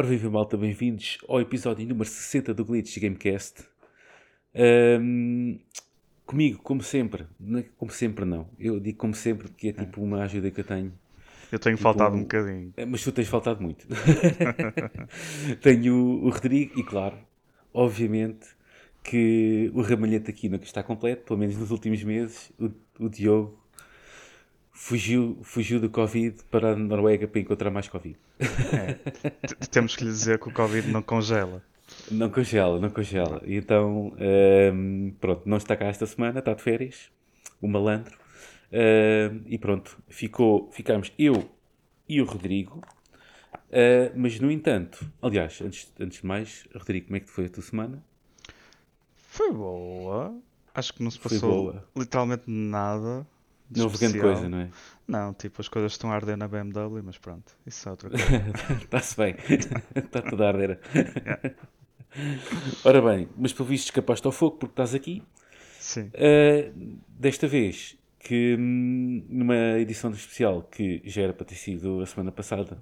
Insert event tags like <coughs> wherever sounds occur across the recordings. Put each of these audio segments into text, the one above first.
Ora, viva malta, bem-vindos ao episódio número 60 do Glitch Gamecast. Ahm, comigo, como sempre, é como sempre não, eu digo como sempre porque é tipo uma ajuda que eu tenho. Eu tenho Tipo, faltado um bocadinho. É, Mas tu tens faltado muito. <laughs> tenho o, o Rodrigo e, claro, obviamente que o ramalhete aqui nunca está completo, pelo menos nos últimos meses, o, o Diogo fugiu, fugiu do Covid para a Noruega para encontrar mais Covid. T- Temos que lhe dizer que o Covid não congela. Não congela, não congela. E Então, ehm, pronto, não está cá esta semana, está de férias, o malandro. Ehm, e pronto, ficou, ficámos eu e o Rodrigo. Eh, mas, no entanto, aliás, antes, antes de mais, Rodrigo, como é que foi a tua semana? Foi boa. Acho que não se passou literalmente nada. Não houve grande coisa, não é? Não, tipo, as coisas estão a arder na BMW, mas pronto, isso é outra <laughs> coisa. Está-se bem. <laughs> Está tudo a arder. Ora bem, mas pelo visto escapaste ao fogo porque estás aqui. Sim. Uh, desta vez, que hum, numa edição especial que já era para ter sido a semana passada,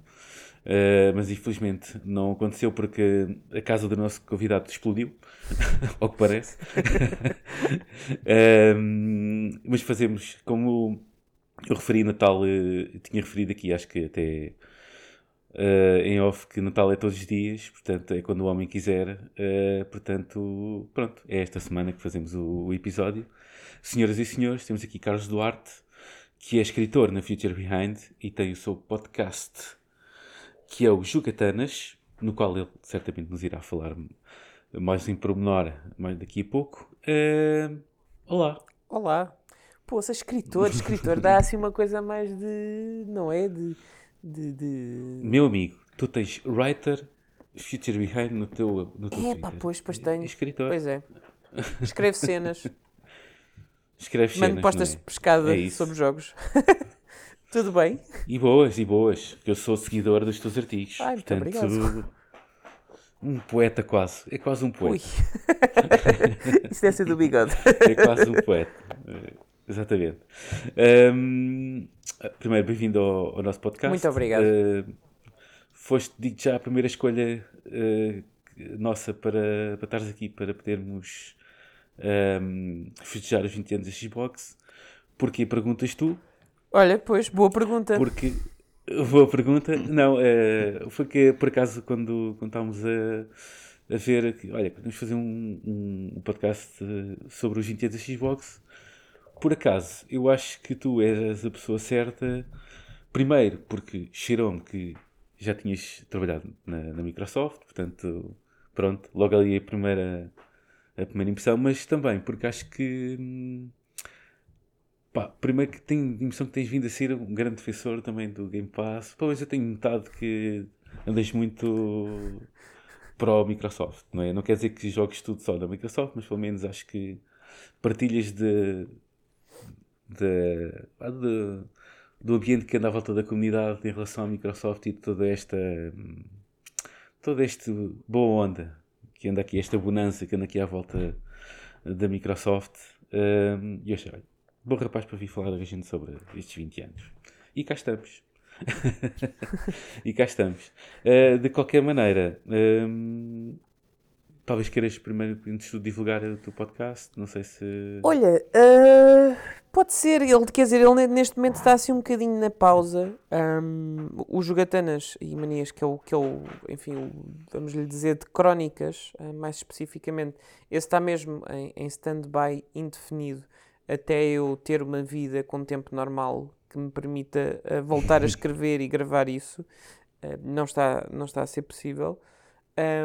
uh, mas infelizmente não aconteceu porque a casa do nosso convidado explodiu, <laughs> ao que parece. Um, <laughs> mas fazemos, como eu referi Natal, uh, tinha referido aqui, acho que até uh, em off, que Natal é todos os dias, portanto é quando o homem quiser. uh, portanto, pronto, é esta semana que fazemos o, o episódio. Senhoras e senhores, temos aqui Carlos Duarte, que é escritor na Future Behind e tem o seu podcast, que é o Jugatanas, no qual ele certamente nos irá falar mais em pormenor mais daqui a pouco. Uh, olá. Olá. Pô, ser escritor, escritor dá assim uma coisa mais de. Não é? De. de, de... Meu amigo, tu tens writer Future Behind no teu, no teu É pá, pois, pois tenho. Escritor. Pois é. Escreve cenas, Escreve mando cenas, postas não de é? pescada É sobre jogos. <laughs> Tudo bem? E boas, e boas. que Eu sou seguidor dos teus artigos. Ai, muito Portanto, obrigado. um poeta quase. É quase um poeta. Ui. <laughs> Isso deve ser do bigode. É quase um poeta. Eh, Exatamente. Ahm, primeiro, bem-vindo ao, ao nosso podcast. Muito obrigado. Eh, foste, digo já, a primeira escolha eh, nossa para, para estares aqui, para podermos ahm, festejar os 20 anos da Xbox. Porquê perguntas tu? Olha, pois, boa pergunta. Porque. Boa pergunta. Não, eh, foi que por acaso quando, quando estávamos a, a ver. que, Olha, podemos fazer um, um- podcast eh, sobre os 20 anos da Xbox. Por acaso, eu acho que tu eras a pessoa certa. Primeiro, porque cheirou-me que já tinhas trabalhado na, na Microsoft, portanto, pronto, logo ali a primeira, a primeira impressão, mas também porque acho que. hum, Pá, primeiro que tenho a impressão que tens vindo a ser um grande defensor também do Game Pass. Pá, mas eu tenho notado que andas muito para o Microsoft, não é? Não quer dizer que jogues tudo só da Microsoft, mas pelo menos acho que partilhas de, de, de- do ambiente que anda à volta da comunidade em relação à Microsoft e toda esta toda esta boa onda que anda aqui, esta bonança que anda aqui à volta da Microsoft. E eu achei, bom rapaz para vir falar a gente sobre estes 20 anos. E cá estamos. <laughs> e cá estamos. Uh, de qualquer maneira, hum, talvez queiras primeiro, antes de divulgar o teu podcast. Não sei se. Olha, ah, pode ser, ele, quer dizer, ele ne- neste momento está assim um bocadinho na pausa. Ahm, o Jogatanas e Manias, que é o, que é o enfim, vamos lhe dizer, de crónicas, ah, mais especificamente, esse está mesmo em, em stand-by indefinido até eu ter uma vida com tempo normal que me permita ah, voltar a <laughs> escrever e gravar isso. Ah, não, está, não está a ser possível.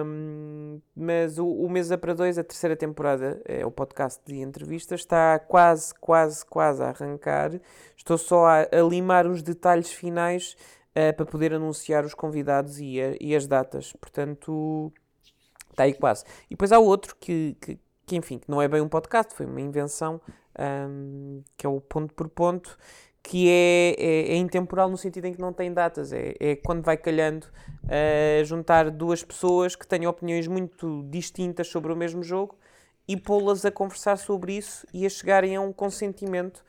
Um, mas o, o Mesa para Dois, a terceira temporada, é o podcast de entrevistas, está quase, quase, quase a arrancar. Estou só a, a limar os detalhes finais eh, para poder anunciar os convidados e, a- e as datas. Portanto, está aí quase. E depois há outro que, que, que, enfim, que não é bem um podcast, foi uma invenção, um, que é o Ponto por Ponto, que é, é, é intemporal no sentido em que não tem datas. É, é quando vai calhando a juntar duas pessoas que têm opiniões muito distintas sobre o mesmo jogo e pô-las a conversar sobre isso e a chegarem a um consentimento,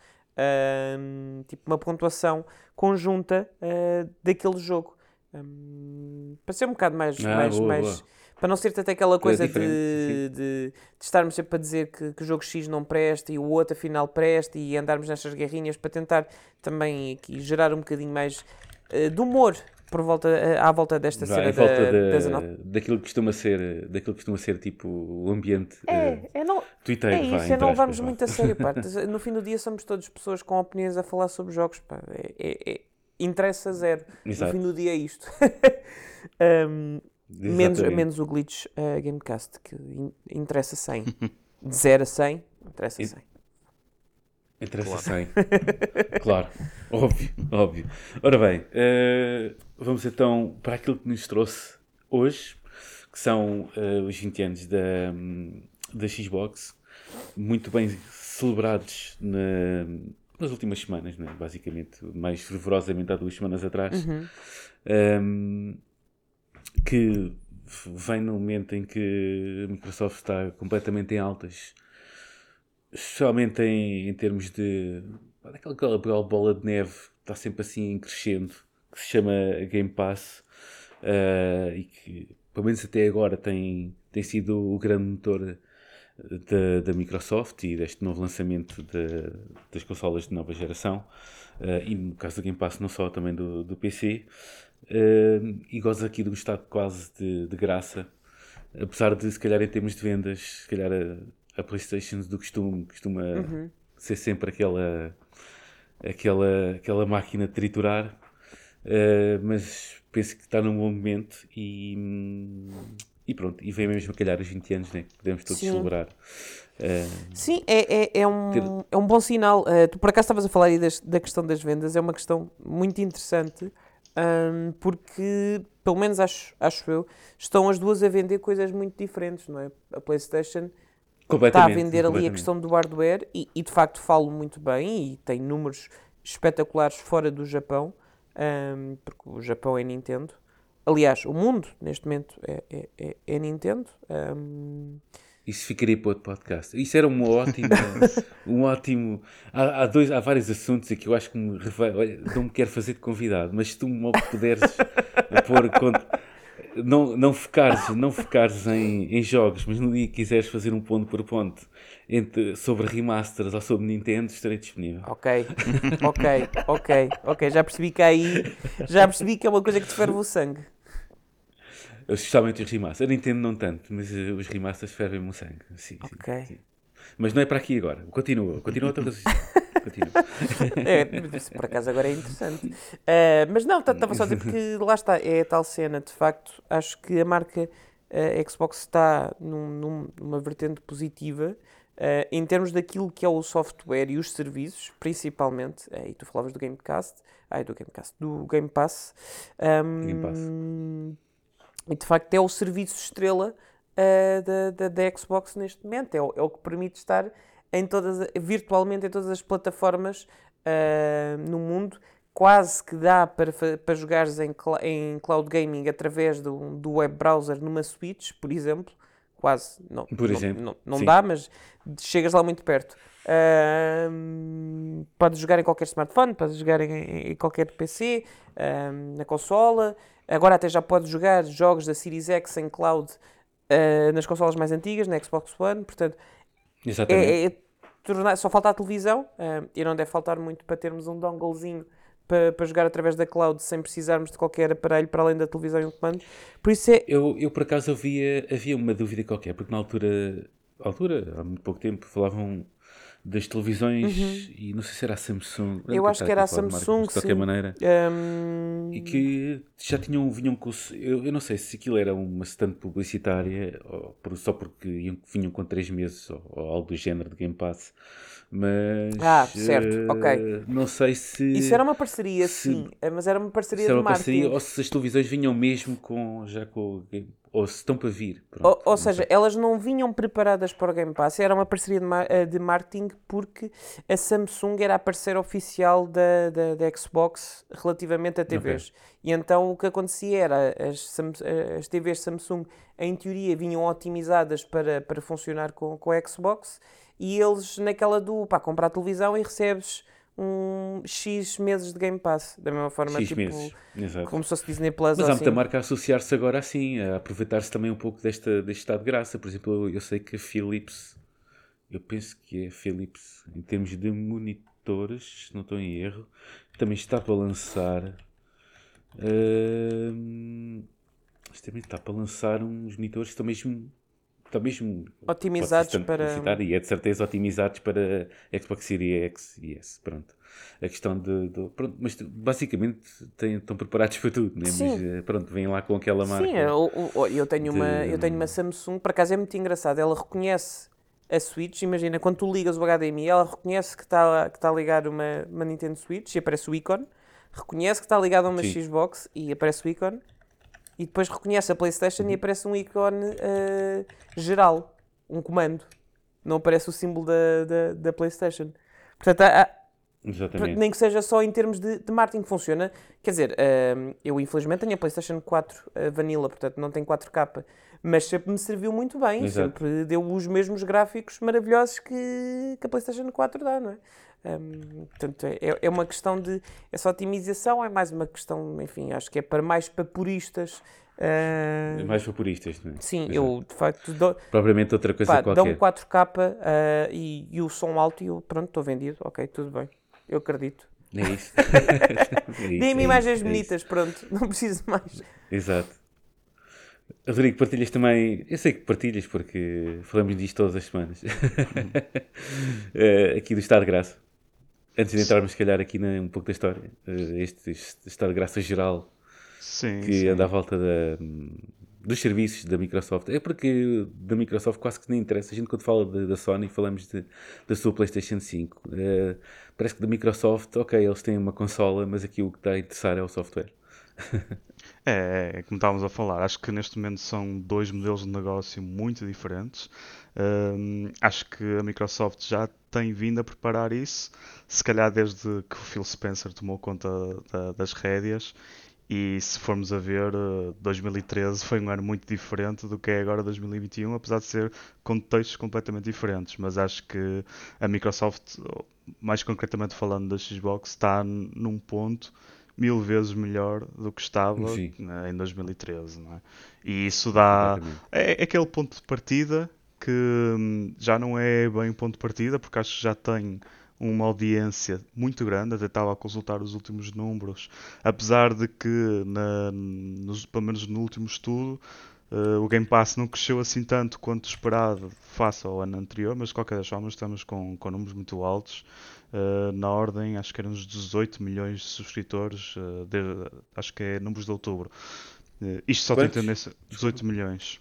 tipo uma pontuação conjunta ah, daquele jogo. Hum, para ser um bocado mais. Ah, mais, boa, mais boa. Para não ser tanto aquela coisa de, diferente, de, de estarmos sempre a dizer que, que o jogo X não presta e o outro afinal presta e andarmos nestas guerrinhas para tentar também aqui gerar um bocadinho mais eh, de humor por volta, eh, à volta desta cena da, da- daquilo que costuma ser, daquilo que costuma ser tipo o ambiente É, eh, é, não, twitteiro, é isso, é não levarmos muito a sério, pá. <laughs> No fim do dia somos todas pessoas com opiniões a falar sobre jogos, pá. É, é- é- interessa zero. Exato. No fim do dia é isto. Menos, <laughs> Exatamente. menos o glitch uh, Gamecast, que in- interessa 100. De 0 a 100, interessa E- 100. Interessa 100. <laughs> claro, óbvio, óbvio. Ora bem, eh, vamos então para aquilo que nos trouxe hoje, que são eh, os 20 anos da, da Xbox, muito bem celebrados na- nas últimas semanas, né? basicamente, mais fervorosamente há duas semanas atrás. Uhum. Um, que vem no momento em que a Microsoft está completamente em altas, especialmente em, em termos de aquela, aquela aquela bola de neve que está sempre assim crescendo, que se chama Game Pass, uh, e que pelo menos até agora tem, tem sido o grande motor da, da Microsoft e deste novo lançamento da- das consolas de nova geração eh, e no caso do Game Pass não só também do, do PC eh, e goza aqui de gostar quase de, de graça apesar de se calhar em termos de vendas se calhar a, a Playstation do costume costuma Uhum. ser sempre aquela aquela, aquela máquina de triturar eh, mas penso que está num bom momento e, e pronto, e vem mesmo a calhar os 20 anos, né? que podemos todos Sim. celebrar. Eh, Sim, é, é, é, um, Ter- é um bom sinal. Uh, tu por acaso estavas a falar aí das- da questão das vendas, é uma questão muito interessante, um, porque, pelo menos acho, acho eu, estão as duas a vender coisas muito diferentes, não é? A PlayStation está a vender ali a questão do hardware e, e, de facto falo muito bem e tem números espetaculares fora do Japão, ahm, porque o Japão é Nintendo. Aliás, o mundo neste momento é, é, é, é Nintendo. ahm, Isso ficaria para outro podcast. Isso era um ótimo. <laughs> um ótimo. Há, há dois, há vários assuntos aqui que eu acho que me. Olha, não me quero fazer de convidado, mas se tu me puderes <laughs> pôr. Não, não focares, não focares em, em jogos, mas no dia que quiseres fazer um ponto por ponto entre, sobre remasters ou sobre Nintendo, estarei disponível. ok, <laughs> ok, ok, ok. Já percebi que aí. Já percebi que é uma coisa que te ferve o sangue. Eu, Especialmente os remasters. A Nintendo não tanto, mas eh, os remasters fervem-me o sangue. Sim, sim, Ok. sim. Mas não é para aqui agora. Continua, continua a tua. <laughs> Continua. É, isso por acaso agora é interessante. Ah, mas não, estava só a dizer porque lá está, é a tal cena, de facto, acho que a marca ah, Xbox está num- num- numa vertente positiva ah, em termos daquilo que é o software e os serviços, principalmente, e tu falavas do Gamecast, ai, do Gamecast, do Game Pass, ahm, Game Pass. E de facto é o serviço estrela ah, da, da, da Xbox neste momento, é o, é o que permite estar em todas, virtualmente em todas as plataformas ah, no mundo. Quase que dá para, para jogares em, em cloud gaming através do, do web browser numa Switch, por exemplo. Quase, não, Por não- exemplo, não, não sim. dá, mas chegas lá muito perto. Ahm, podes jogar em qualquer smartphone, podes jogar em, em qualquer PC, na consola. Agora até já podes jogar jogos da Series X em cloud ah, nas consolas mais antigas, na Xbox One. Portanto, Exatamente. é, é tornar- só falta a televisão ah, e não deve faltar muito para termos um donglezinho para, para jogar através da cloud sem precisarmos de qualquer aparelho para além da televisão e um comando. Por isso é. Eu, eu por acaso havia, havia uma dúvida qualquer, porque na altura, altura, há muito pouco tempo, falavam das televisões e não sei se era a Samsung. Uhum. Eu acho que era a Samsung, de qualquer maneira. ahm, E que já tinham, vinham com. Eu, eu não sei se aquilo era uma stand publicitária por- só porque iam- vinham com 3 meses ou, ou algo do género de Game Pass, mas. Ah, certo, eh, ok. Não sei se. Isso era uma parceria, se- sim, eh, mas era uma parceria se era de uma marketing. parceria ou se as televisões vinham mesmo com. já com o Game. Ou se estão para vir. pronto, Ou, ou seja, sei. elas não vinham preparadas para o Game Pass, era uma parceria de, de marketing porque a Samsung era a parceira oficial da, da, da Xbox relativamente a TVs. E então o que acontecia era as, as TVs Samsung, em teoria, vinham otimizadas para, para funcionar com, com a Xbox e eles naquela do pá, comprar televisão e recebes um X meses de Game Pass. Da mesma forma, X tipo, meses. Exato. como se fosse Disney Plus Mas há assim. muita marca a associar-se agora assim, a aproveitar-se também um pouco desta, deste estado de graça. Por exemplo, eu, eu sei que a Philips, eu penso que é a Philips, em termos de monitores, se não estou em erro, também está para lançar. isto também está para lançar uns monitores que estão mesmo. Estão mesmo Otimizados para- citar, E é de certeza otimizados para Xbox Series X e S. Pronto. A questão de. de- pronto, mas basicamente têm- estão preparados para tudo, né? Sim. mas eh, pronto, vêm lá com aquela marca. Sim, eu, eu- eu tenho uma, de- eu tenho uma Samsung, por acaso é muito engraçado, ela reconhece a Switch, imagina, quando tu ligas o HDMI, ela reconhece que está que tá uma, uma Nintendo Switch e aparece o ícone, reconhece que está ligado a uma Sim. Xbox e aparece o ícone, e depois reconhece a Playstation Uhum. e aparece um ícone eh, geral, um comando, não aparece o símbolo da, da, da Playstation. Portanto, há- Exatamente. nem que seja só em termos de, de marketing funciona. Quer dizer, hum, eu infelizmente tenho a PlayStation 4 uh, Vanilla, portanto não tem 4K, mas sempre me serviu muito bem, Exato. sempre deu os mesmos gráficos maravilhosos que, que a PlayStation 4 dá, não é? Hum, portanto, é, é uma questão de. Essa otimização é mais uma questão, enfim, acho que é para mais para puristas. uh, Mais vaporistas, não é? sim, Exato. eu de facto dou, Propriamente outra coisa pá, dão qualquer. 4K uh, e, e o som alto e eu, pronto, estou vendido, ok, tudo bem, eu acredito. É isso. <laughs> É Deem-me é imagens isso, é bonitas, pronto, não preciso mais. Exato. Rodrigo, partilhas também. Eu sei que partilhas porque falamos disto todas as semanas. <laughs> Eh, aqui do Estado de Graça. Antes de entrarmos, se calhar, aqui na, um pouco da história, eh, este, este Graça geral Sim, que sim. anda à volta da, dos serviços da Microsoft. É porque da Microsoft quase que nem interessa. A gente, quando fala de- da Sony, falamos de- da sua PlayStation 5. Eh, parece que da Microsoft, ok, eles têm uma consola, mas aqui o que está a interessar é o software. É, é, como estávamos a falar, acho que neste momento são dois modelos de negócio muito diferentes. Hum, acho que a Microsoft já tem vindo a preparar isso, se calhar desde que o Phil Spencer tomou conta da- das rédeas. E se formos a ver, eh, 2013 foi um ano muito diferente do que é agora 2021, apesar de ser contextos completamente diferentes. Mas acho que a Microsoft, mais concretamente falando da Xbox, está num ponto mil vezes melhor do que estava Sim. né, em 2013, não é? E isso dá é, é aquele ponto de partida que hum, já não é bem ponto de partida, porque acho que já tem uma audiência muito grande, até estava a consultar os últimos números, apesar de que, na, nos- pelo menos no último estudo, eh, o Game Pass não cresceu assim tanto quanto esperado face ao ano anterior, mas de qualquer das formas estamos com, com números muito altos, eh, na ordem, acho que eram uns 18 milhões de subscritores, eh, desde- acho que é números de outubro. Isto só Quantos? tem tendência 18 milhões.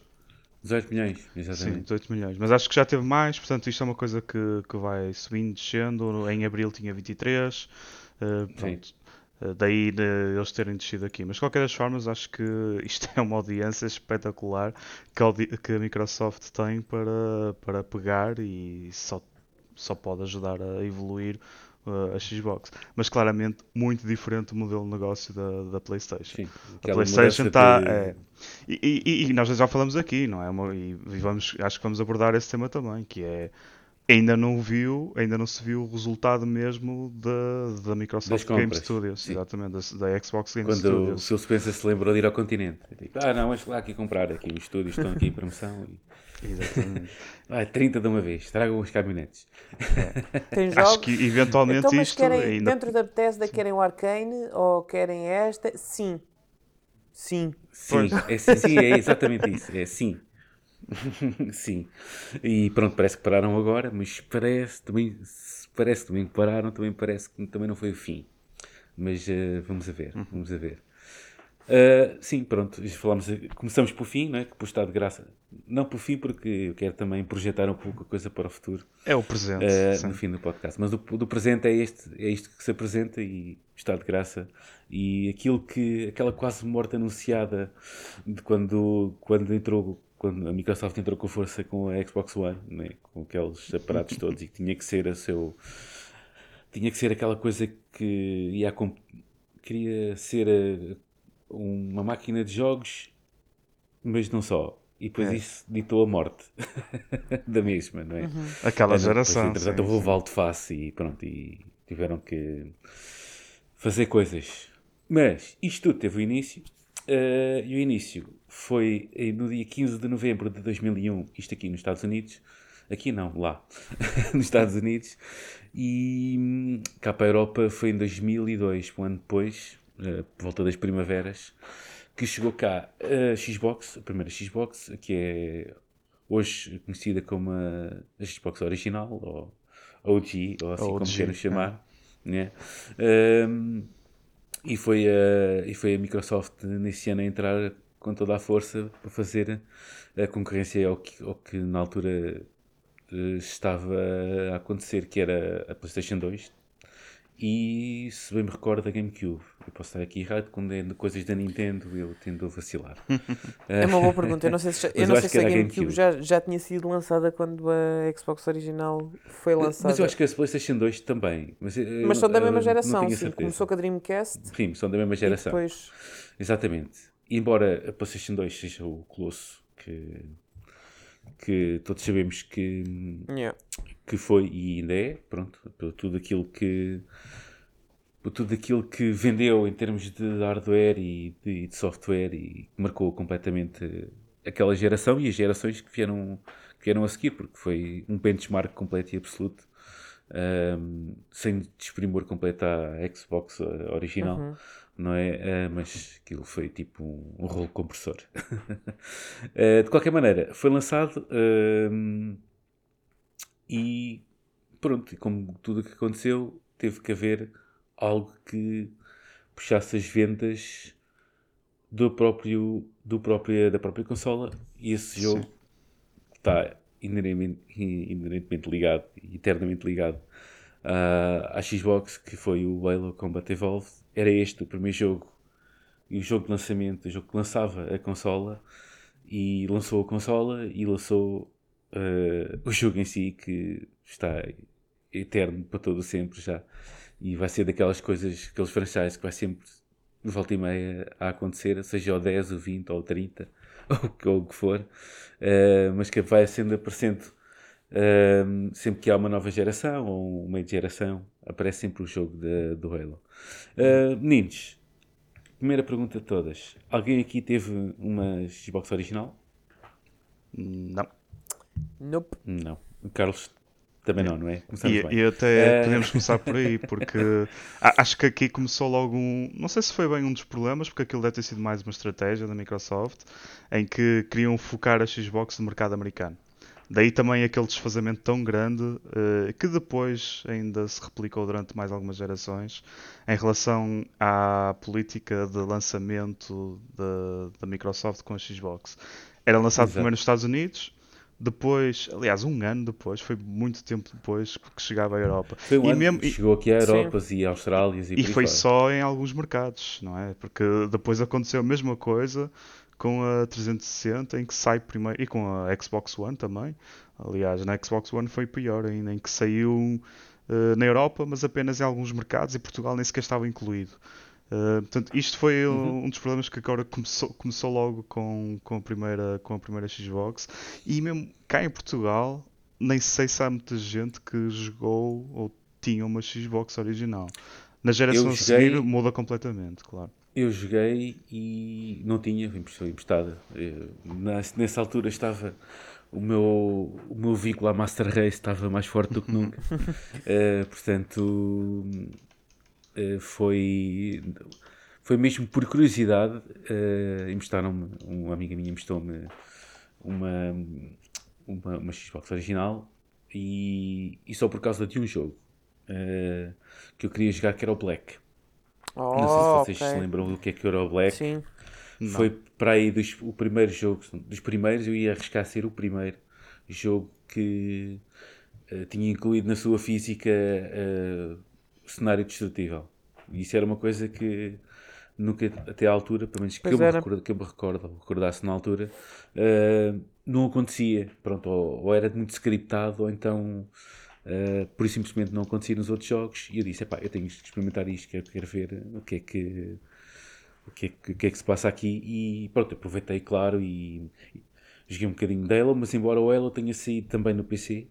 18 milhões, Sim, exatamente. 18 milhões. Mas acho que já teve mais, portanto isto é uma coisa que, que vai subindo, descendo. Em abril tinha 23. eh, pronto. Eh, daí eles terem descido aqui. Mas de qualquer das formas, acho que <laughs> isto é uma audiência espetacular que a, audi- que a Microsoft tem para, para pegar e só, só pode ajudar a evoluir a Xbox. Mas claramente muito diferente do modelo de negócio da, da PlayStation. Sim, A PlayStation está. é. E, e- e nós já falamos aqui, não é? E vamos, acho que vamos abordar esse tema também, que é ainda não viu, ainda não se viu o resultado mesmo da, da Microsoft Game Studios, sim. exatamente, da, da Xbox Game Quando o Studios. Phil Spencer se lembrou de ir ao continente. Digo, ah, não, vamos lá aqui comprar. Aqui os estúdios estão aqui em promoção. E... Exatamente. Ah, 30 de uma vez, tragam os caminhonetes. Tem <laughs> jogos. acho que eventualmente então, mas isto querem, ainda. dentro da Bethesda querem o Arcane ou querem esta? Sim. Sim. Sim, é, sim, sim, é exatamente isso. É sim. <laughs> sim. E pronto, parece que pararam agora, mas parece também, parece também que pararam, também parece que também não foi o fim. Mas eh, vamos a ver, vamos a ver. Ah, sim, pronto, já falámos, começamos por fim, não é? Que por estado de graça. Não por fim, porque eu quero também projetar um pouco a coisa para o futuro. É o presente. Uh, no fim do podcast. Mas do, do presente é este, é isto que se apresenta e está de graça. E aquilo que, aquela quase morte anunciada de quando, quando entrou, quando a Microsoft entrou com força com a Xbox One, né? com aqueles aparatos <laughs> todos e que tinha que ser a seu, tinha que ser aquela coisa que ia queria ser a- uma máquina de jogos, mas não só. E depois É. isso ditou a morte <laughs> da mesma, não é? Aquela É, não, geração. Depois, entretanto, houve volte face e pronto. E, tiveram que fazer coisas. Mas isto tudo teve o início. Uh, e o início foi no dia 15 de novembro de 2001, isto aqui nos Estados Unidos. Aqui não, lá, <laughs> nos Estados Unidos. E hum, cá para a Europa foi em 2002, um ano depois, uh, por volta das primaveras, que chegou cá a Xbox, a primeira Xbox, que é hoje conhecida como a, a Xbox original, ou OG, ou assim OG, como queiram chamar. É. Né? Um, e, foi a, e foi a Microsoft nesse ano a entrar com toda a força para fazer a concorrência ao que, ao que na altura eh, estava a acontecer, que era a PlayStation 2 e, se bem me recordo, a GameCube. Eu posso estar aqui errado, quando é de coisas da Nintendo eu tendo a vacilar. <laughs> É uma boa pergunta. Eu não sei se, eu não sei se a GameCube, GameCube, Já, já tinha sido lançada quando a Xbox original foi lançada. Mas eu acho que a PlayStation 2 também. Mas, mas são da mesma geração, sim. Começou com a Dreamcast. Sim, são da mesma geração. depois... Exatamente. Embora a PlayStation 2 seja o colosso que que todos sabemos que, yeah. Que foi e ainda é, pronto, por tudo aquilo que por tudo aquilo que vendeu em termos de hardware e de, de software e marcou completamente aquela geração e as gerações que vieram, que vieram a seguir, porque foi um benchmark completo e absoluto, um, sem desprimor completo à Xbox original. Uhum não é? Uh, mas aquilo foi tipo um, um rolo compressor. uh, <laughs> de qualquer maneira, foi lançado uh, e pronto, e como tudo o que aconteceu, teve que haver algo que puxasse as vendas do próprio, do próprio, da própria consola e esse jogo Sim. está inerentemente, inerentemente ligado, eternamente ligado à Xbox, que foi o Halo Combat Evolved era este o primeiro jogo e o jogo de lançamento, o jogo que lançava a consola e lançou a consola e lançou uh, o jogo em si que está eterno para todo sempre já e vai ser daquelas coisas, aqueles franchises que vai sempre volta e meia a acontecer, seja o 10, o 20 ou o 30 <laughs> ou o que for, uh, mas que vai sendo aparecendo uh, sempre que há uma nova geração ou uma geração aparece sempre o jogo de, do Halo. Uh, meninos, primeira pergunta de todas. Alguém aqui teve uma Xbox original? Não. Nope. Não. Carlos também não, não é? Começamos e, bem. e até uh... podemos começar por aí, porque acho que aqui começou logo um. Não sei se foi bem um dos problemas, porque aquilo deve ter sido mais uma estratégia da Microsoft, em que queriam focar a Xbox no mercado americano. Daí também aquele desfazamento tão grande uh, que depois ainda se replicou durante mais algumas gerações em relação à política de lançamento da Microsoft com a Xbox. Era lançado Exato. primeiro nos Estados Unidos, depois, aliás, um ano depois, foi muito tempo depois que chegava à Europa. Foi um e ano mesmo, chegou aqui à Europa e Austrália e, e foi fora. só em alguns mercados, não é? Porque depois aconteceu a mesma coisa com a 360 em que sai primeiro e com a Xbox One também. Aliás, na Xbox One foi pior ainda, em que saiu uh, na Europa, mas apenas em alguns mercados e Portugal nem sequer estava incluído. Uh, portanto, isto foi uhum. um dos problemas que agora começou, começou logo com, com, a primeira, com a primeira Xbox. E mesmo cá em Portugal, nem sei se há muita gente que jogou ou tinha uma Xbox original. Na geração a seguir muda completamente, claro. Eu joguei e não tinha, foi emprestada. Nessa altura estava o meu, o meu vínculo à Master Race estava mais forte do que nunca. uh, <laughs> portanto, foi, foi mesmo por curiosidade. Uh, emprestaram-me, uma amiga minha emprestou-me uma, uma, uma Xbox original e, e só por causa de um jogo uh, que eu queria jogar, que era o Black. Oh, não sei se vocês okay. se lembram do que é que era o Black. Sim. Foi não. para aí dos, o primeiro jogo, dos primeiros, eu ia arriscar ser o primeiro jogo que uh, tinha incluído na sua física uh, cenário destrutível. E isso era uma coisa que nunca, até à altura, pelo menos que eu, me recordo, que eu me recordo, ou recordasse na altura, uh, não acontecia. Pronto, ou, ou, era muito scriptado, ou então Uh, por isso simplesmente não acontecia nos outros jogos e eu disse, eu tenho que experimentar isto, quero, quero ver o que é que o que, é que, o que é que se passa aqui e pronto, aproveitei claro e, e joguei um bocadinho de Halo, mas embora o Halo tenha saído também no PC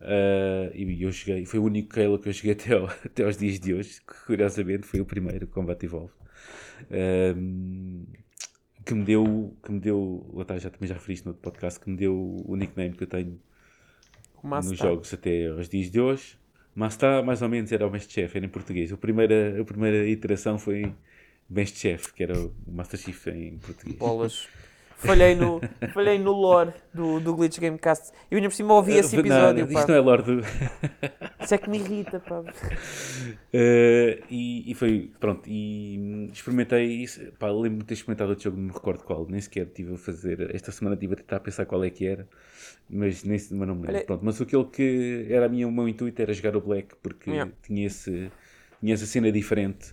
Uh, e eu joguei, foi o único Halo que eu joguei <laughs> até, ao, até aos dias de hoje, que curiosamente foi o primeiro, Combat Evolve. Uh, que me deu, que me deu, lá já também já referiste no outro podcast, que me deu o nickname que eu tenho nos jogos até aos dias de hoje. Master, mais ou menos, era o Mestre Chef, era em português. A primeira, a primeira iteração foi Mestre Chef, que era o Master Chief em português. Bolas. <laughs> Falhei no, falhei no lore do, do Glitch Gamecast. Eu ainda por cima ouvi esse episódio. Não, isto não é lore do. Isso é que me irrita, pá. Uh, <laughs> e, e, foi, pronto, e experimentei isso. Pá, lembro-me de ter experimentado outro jogo, não me recordo qual, nem sequer estive a fazer. Esta semana estive a tentar pensar qual é que era, mas, nem, mas não me lembro. Pronto, mas aquilo que era a minha, o meu intuito era jogar o Black, porque yeah. tinha, esse, tinha essa cena diferente.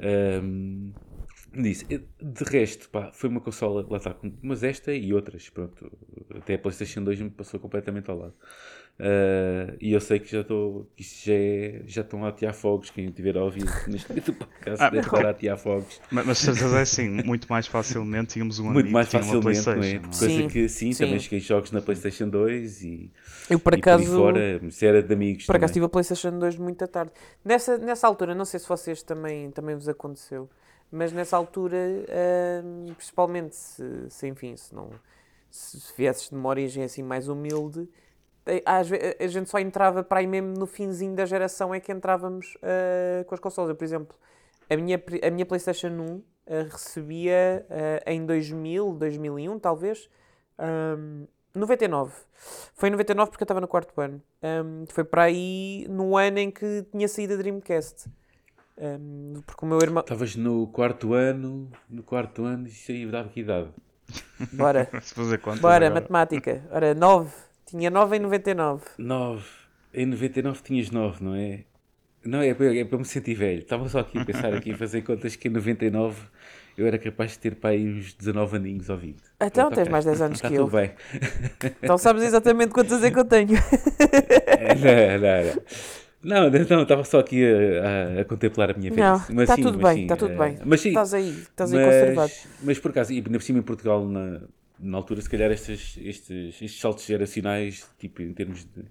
Um, Disse, de resto, pá, foi uma consola, lá está, mas esta e outras, pronto, até a PlayStation 2 me passou completamente ao lado. Uh, e eu sei que já estou, isto já, é, já estão a atear fogos, quem tiver a ouvir <laughs> neste podcast ah, deve estar a atear fogos. Mas, mas certeza é assim, muito mais facilmente tínhamos um muito amigo mais facilmente, uma PlayStation. Não é? Coisa sim, que sim, sim, também cheguei jogos na PlayStation 2 e, eu, por acaso, e por fora, se era de amigos. Por acaso tive a PlayStation 2 muito tarde. Nessa, nessa altura, não sei se vocês também, também vos aconteceu mas nessa altura, principalmente se, se, enfim, se não se viesses de uma origem assim mais humilde, às vezes, a gente só entrava para aí mesmo no finzinho da geração é que entrávamos uh, com as consoles. Eu, por exemplo, a minha, a minha PlayStation 1 uh, recebia uh, em 2000, 2001 talvez, um, 99. Foi em 99 porque eu estava no quarto ano. Um, foi para aí no ano em que tinha saído a Dreamcast. Um, porque o meu irmão. Estavas no quarto ano, no quarto ano, isso aí dava que idade? Bora. <laughs> Bora, agora. matemática. Ora, 9. Tinha 9 em 99. 9. Em 99 tinhas 9, não é? Não, é, é, é para me sentir velho. Estava só aqui a pensar aqui, a fazer contas que em 99 eu era capaz de ter para aí uns 19 aninhos ou 20. Então Pronto, tens okay. mais 10 anos Está que eu. tudo bem. Então sabes exatamente quantos é que eu tenho. <laughs> não, não, não. Não, <laughs> não, estava só aqui a, a, a, contemplar a minha vida. Não, está tudo bem, está tudo bem. Mas sim, estás aí, estás aí conservado. Mas por acaso, e por cima em Portugal, na, na altura, se calhar estes, estes, estes saltos geracionais, tipo em termos de.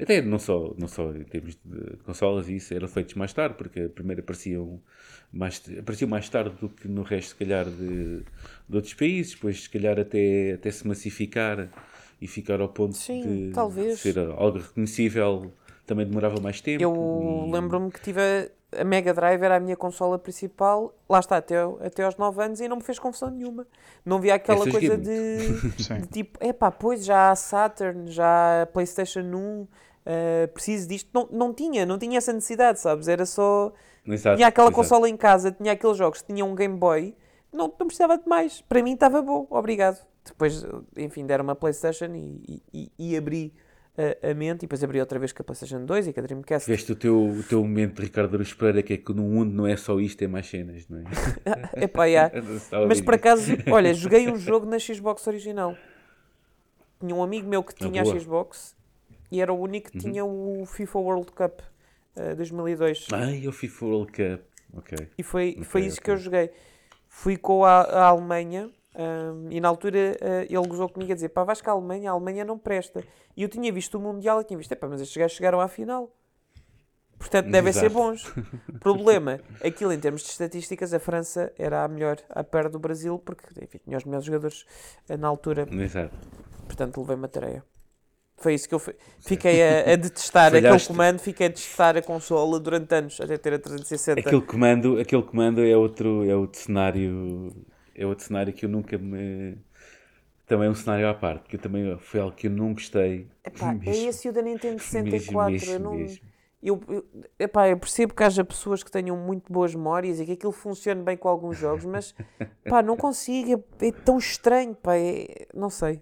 Até não só, não só em termos de consolas, isso eram feitos mais tarde, porque a primeira apareciam mais, apareciam mais tarde do que no resto, se calhar, de, de outros países, depois, se calhar, até, até se massificar e ficar ao ponto Sim, de talvez. ser algo reconhecível também demorava mais tempo. Eu e... lembro-me que tive a, a, Mega Drive, era a minha consola principal, lá está, até, até aos 9 anos e não me fez confusão nenhuma. Não via aquela Essas coisa de, <laughs> de, tipo, epá, pois já há Saturn, já há PlayStation 1, uh, eh, preciso disto. Não, não tinha, não tinha essa necessidade, sabes? Era só. Exato, tinha aquela exato. consola em casa, tinha aqueles jogos, tinha um Game Boy, não, não precisava de mais. Para mim estava bom, obrigado. Depois, enfim, deram uma PlayStation e, e, e abri a, a mente e depois abri outra vez com a PlayStation 2 e com a Dreamcast. Veste o teu, o teu momento de Ricardo Aruz Pereira, que é que no mundo não é só isto, tem mais cenas, não é? <laughs> Epá, yeah. <laughs> Mas por acaso, olha, joguei um jogo na Xbox original. Tinha um amigo meu que ah, tinha ah, a Xbox e era o único que uhum. tinha o FIFA World Cup uh, 2002. Ai, o FIFA World Cup, ok. E foi, okay, foi isso okay. que eu joguei. Fui com a, a Alemanha um, e na altura uh, ele gozou comigo a dizer: pá, vais com a Alemanha, a Alemanha não presta. E eu tinha visto o Mundial e tinha visto: pá, mas estes gajos chegaram à final. Portanto, devem Exato. ser bons. Problema: aquilo em termos de estatísticas, a França era a melhor a perto do Brasil, porque enfim, tinha os melhores jogadores uh, na altura. Exato. Portanto, levei-me a tarefa. Foi isso que eu fiquei a, a detestar <laughs> aquele comando, fiquei a detestar a consola durante anos, até ter a 360. Aquele comando, aquele comando é outro, é outro cenário é outro cenário que eu nunca me. Também é um cenário à parte, que eu também foi algo que eu não gostei. Epá, mesmo, é esse o da Nintendo 64. <laughs> Mesmo, eu, não, mesmo. Eu, eu, epá, eu percebo que haja pessoas que tenham muito boas memórias e que aquilo funcione bem com alguns jogos, mas pá, não consigo, é, é tão estranho, pá, é, não sei.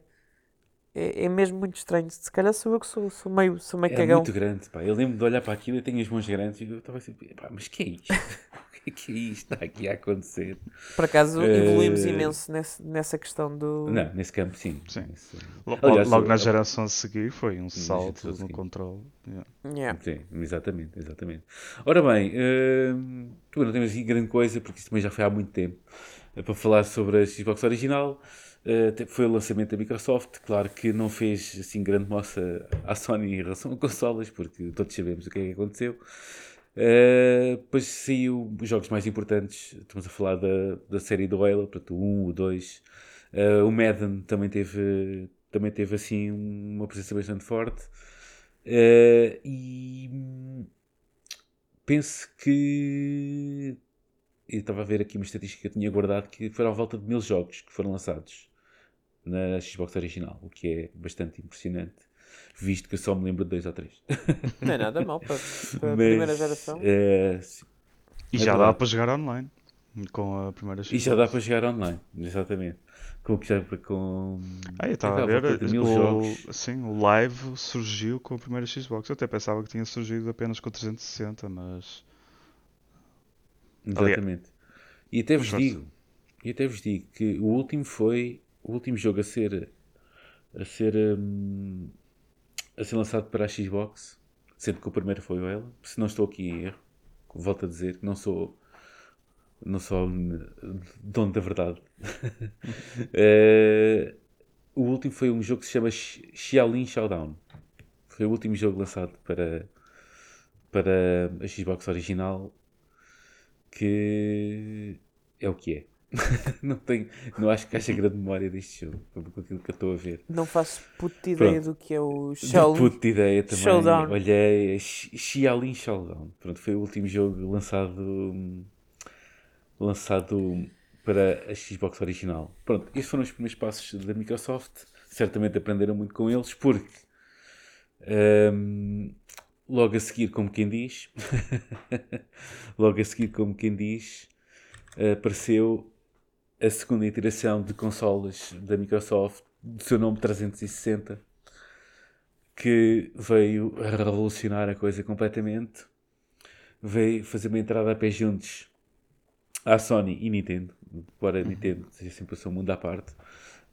É, é, mesmo muito estranho. Se calhar sou eu que sou, sou meio, sou meio é cagão. É muito grande, pá. Eu lembro de olhar para aquilo e tenho as mãos grandes e eu estava assim, pá, mas que é isto? <laughs> o que é isto está aqui a acontecer? Por acaso evoluímos uh... imenso nesse, nessa questão do. Não, nesse campo sim. sim. Nesse... Aliás, logo, na geração a seguir foi um salto no controle. Yeah. Yeah. Sim, exatamente, exatamente. Ora bem, uh, tu não temos aqui grande coisa, porque isso também já foi há muito tempo, uh, para falar sobre a Xbox original. Uh, foi o lançamento da Microsoft, claro que não fez assim grande moça à Sony em relação a consolas, porque todos sabemos o que é que aconteceu. Uh, depois saiu os jogos mais importantes, estamos a falar da, da série do Halo, portanto, o 1, o 2. Uh, o Madden também teve, também teve assim uma presença bastante forte. Uh, e penso que eu estava a ver aqui uma estatística que eu tinha guardado que foram à volta de mil jogos que foram lançados na Xbox original, o que é bastante impressionante, visto que eu só me lembro de dois ou três. <laughs> Não é nada mal para, para a primeira geração. Uh, e já dá para jogar online com a primeira Xbox. E já dá para jogar online, exatamente. Com o que já com. Ah, eu estava a ver. Mil o, jogos. Sim, o live surgiu com a primeira Xbox. Eu até pensava que tinha surgido apenas com 360, mas. Exatamente. E até vos digo, e até vos digo que o último foi o último jogo a ser a ser um, a ser lançado para a Xbox, sendo que o primeiro foi o ela. Se não estou aqui em erro, volto a dizer que não sou não sou dono da verdade. uh, <laughs> o último foi um jogo que se chama Xiaolin Showdown. Foi o último jogo lançado para para a Xbox original que é o que é. <laughs> não, tenho, não acho que haja grande memória deste jogo, com aquilo que eu estou a ver. Não faço puta ideia do que é o Shell... Puta ideia também. Showdown. Olhei, Xiaolin Showdown. Pronto, foi o último jogo lançado lançado para a Xbox original. Pronto, estes foram os primeiros passos da Microsoft. Certamente aprenderam muito com eles, porque um, logo a seguir, como quem diz, <laughs> logo a seguir, como quem diz, apareceu a segunda iteração de consolas da Microsoft, do seu nome 360, que veio revolucionar a coisa completamente. Veio fazer uma entrada a pé juntos à Sony e Nintendo, embora a Nintendo seja sempre o seu mundo à parte,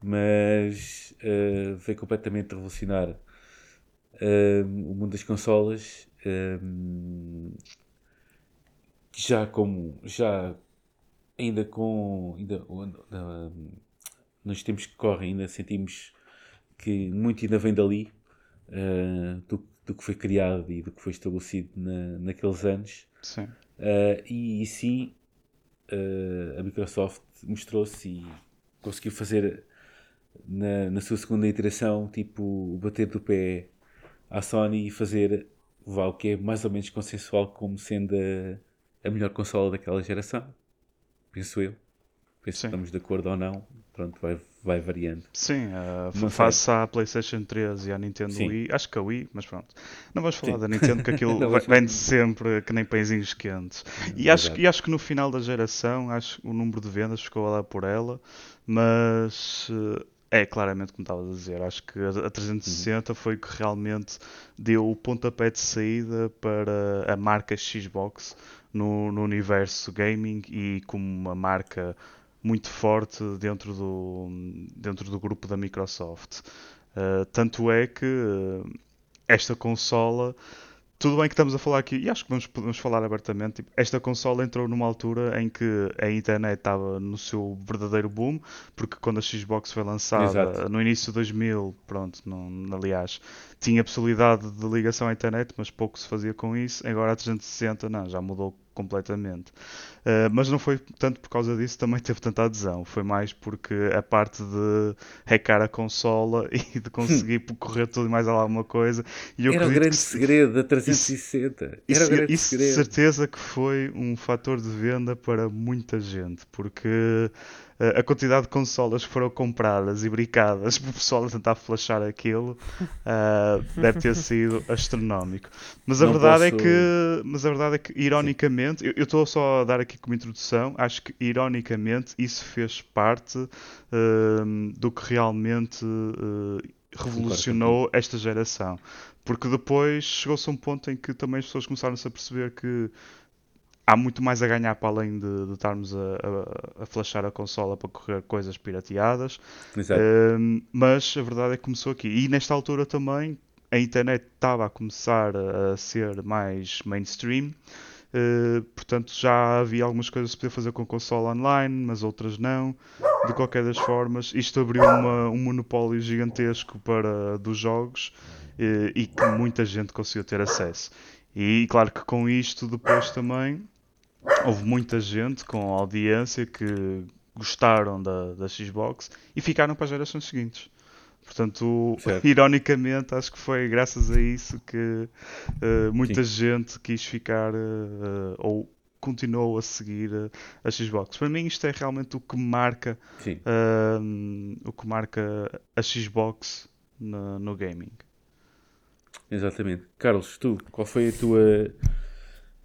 mas uh, veio completamente revolucionar uh, o mundo das consolas. Uh, já como já ainda com ainda, uh, nos tempos que correm ainda sentimos que muito ainda vem dali uh, do, do, que foi criado e do que foi estabelecido na, naqueles anos sim. Uh, e, e, sim uh, a Microsoft mostrou-se e conseguiu fazer na, na sua segunda iteração, tipo, bater do pé à Sony e fazer vá, o que é mais ou menos consensual como sendo a, a melhor consola daquela geração. Penso eu. Penso que estamos de acordo ou não. Pronto, vai, vai variando. Sim, uh, face à PlayStation 3 e à Nintendo Sim. Wii, acho que a Wii, mas pronto. Não vamos falar Sim. da Nintendo, que aquilo <laughs> vende sempre que nem pãezinhos quentes. E acho, e acho que no final da geração, acho o número de vendas ficou lá por ela, mas uh, é claramente como estavas a dizer. Acho que a, a 360 uhum. foi o que realmente deu o pontapé de saída para a marca Xbox no, no universo gaming e como uma marca muito forte dentro do, dentro do grupo da Microsoft. Uh, tanto é que uh, esta consola, tudo bem que estamos a falar aqui, e acho que vamos, podemos falar abertamente, tipo, esta consola entrou numa altura em que a internet estava no seu verdadeiro boom, porque quando a Xbox foi lançada Exato. no início de 2000, pronto, não, aliás, tinha possibilidade de ligação à internet, mas pouco se fazia com isso. Agora a 360 não, já mudou completamente. Uh, mas não foi tanto por causa disso também teve tanta adesão. Foi mais porque a parte de hackear a consola <laughs> e de conseguir correr tudo e mais alguma coisa. E eu Era o grande que... segredo da 360. Isso, Era o grande isso segredo. certeza que foi um fator de venda para muita gente. Porque a quantidade de consolas que foram compradas e bricadas <laughs> para o pessoal a tentar flashar aquilo uh, <laughs> deve ter sido astronómico. Mas a Não verdade posso... é que, mas a verdade é que ironicamente, Sim. eu estou só a dar aqui como introdução, acho que ironicamente isso fez parte uh, do que realmente uh, revolucionou esta geração. Porque depois chegou-se a um ponto em que também as pessoas começaram-se a perceber que há muito mais a ganhar para além de, de estarmos a, a, a, flashar a consola para correr coisas pirateadas. Um, mas a verdade é que começou aqui. E nesta altura também a internet estava a começar a ser mais mainstream. Uh, portanto, já havia algumas coisas que se podia fazer com console online, mas outras não. De qualquer das formas, isto abriu uma, um monopólio gigantesco para, dos jogos uh, e que muita gente conseguiu ter acesso. E claro que com isto depois também houve muita gente com audiência que gostaram da, da Xbox e ficaram para as gerações seguintes. Portanto, certo. ironicamente, acho que foi graças a isso que uh, muita Sim. gente quis ficar uh, ou continuou a seguir uh, a Xbox. Para mim, isto é realmente o que marca o que marca a Xbox no, no gaming. Exatamente. Carlos, tu, qual foi a tua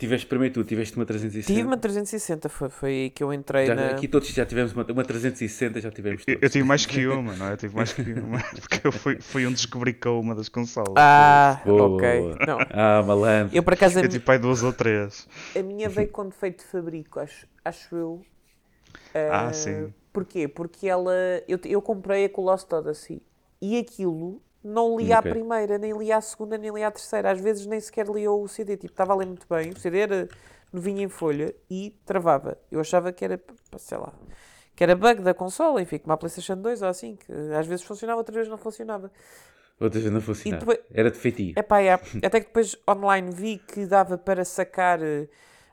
Tiveste primeiro tu, tiveste uma 360? Tive uma 360, foi, foi aí que eu entrei já, na... Aqui todos já tivemos uma, uma 360, já tivemos todos. Eu, eu tive mais que <laughs> uma, não é? Eu tive mais que uma, <laughs> porque eu fui, fui um descobricou uma das consolas. Ah, boa, ok. Boa. Não. Ah, malandro. Eu por acaso... Eu tive aí duas ou três. A minha veio com defeito de fabrico, acho, acho eu. Uh, ah, sim. Porquê? Porque ela... Eu, eu comprei a Colosso assim e aquilo não lia okay. a primeira, nem lia a segunda, nem lia a terceira. Às vezes nem sequer lia o CD. Tipo, estava a ler muito bem. O CD era novinho em folha e travava. Eu achava que era, sei lá, que era bug da consola, enfim, como a PlayStation 2 ou assim, que às vezes funcionava, outras vezes não funcionava. Outras vezes não funcionava. Depois, era defeitivo. Epá, é. Até que depois online vi que dava para sacar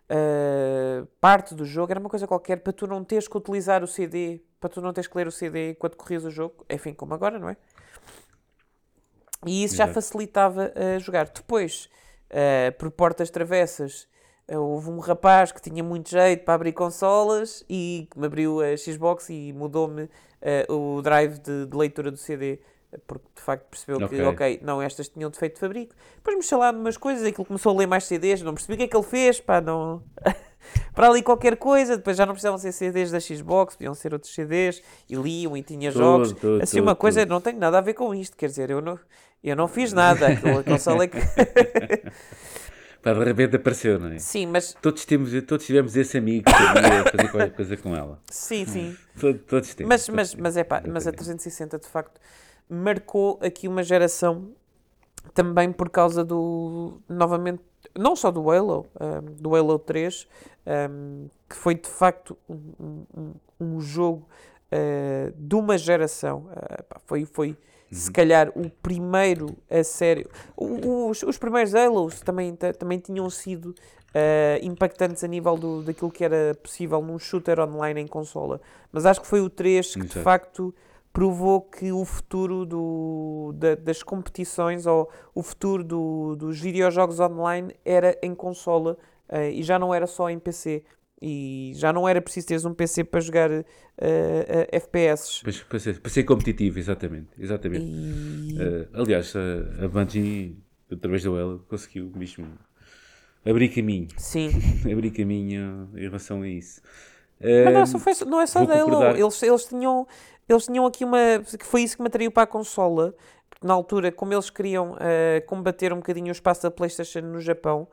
uh, parte do jogo. Era uma coisa qualquer para tu não teres que utilizar o CD, para tu não teres que ler o CD enquanto corrias o jogo. Enfim, como agora, não é? E isso Exato. já facilitava uh, jogar. Depois, uh, por portas travessas, uh, houve um rapaz que tinha muito jeito para abrir consolas e que me abriu a Xbox e mudou-me o drive de, de, leitura do CD. Porque de facto percebeu okay. que, ok, não, estas tinham defeito de fabrico. Depois mexeu lá umas coisas, aquilo começou a ler mais CDs, não percebi o que é que ele fez, pá, não. <laughs> para ali qualquer coisa, depois já não precisavam ser CDs da Xbox, podiam ser outros CDs, e liam e tinha jogos. Tudo, assim, tudo, uma coisa, tudo. não tem nada a ver com isto, quer dizer, eu não, eu não fiz nada, aquela consola é que. <laughs> Pá, de repente apareceu, não é? Sim, mas. Todos, temos, todos tivemos esse amigo que queria fazer <laughs> qualquer coisa com ela. Sim, sim. Todos, todos temos. Mas, todos mas, temos. mas, é pá, mas a 360 de facto marcou aqui uma geração também por causa do. Novamente, não só do Halo, um, do Halo 3, um, que foi de facto um, um, um jogo uh, de uma geração. Uh, pá, foi. foi se uhum. calhar o primeiro a sério. Os, os primeiros Halos também, também tinham sido uh, impactantes a nível do, daquilo que era possível num shooter online em consola. Mas acho que foi o 3 que de facto provou que o futuro do, da, das competições ou o futuro do, dos videojogos online era em consola uh, e já não era só em PC. E já não era preciso teres um PC para jogar uh, uh, FPS. Para, para, ser, para ser competitivo, exatamente. exatamente. E... Uh, aliás, a, a Bungie, através do ela, conseguiu mesmo abrir caminho. Sim. <laughs> abrir caminho em relação a isso. Mas não, só foi, não é só dela. Eles, eles, tinham, eles tinham aqui uma. que foi isso que me atraiu para a consola. Porque na altura, como eles queriam combater um bocadinho o espaço da PlayStation no Japão,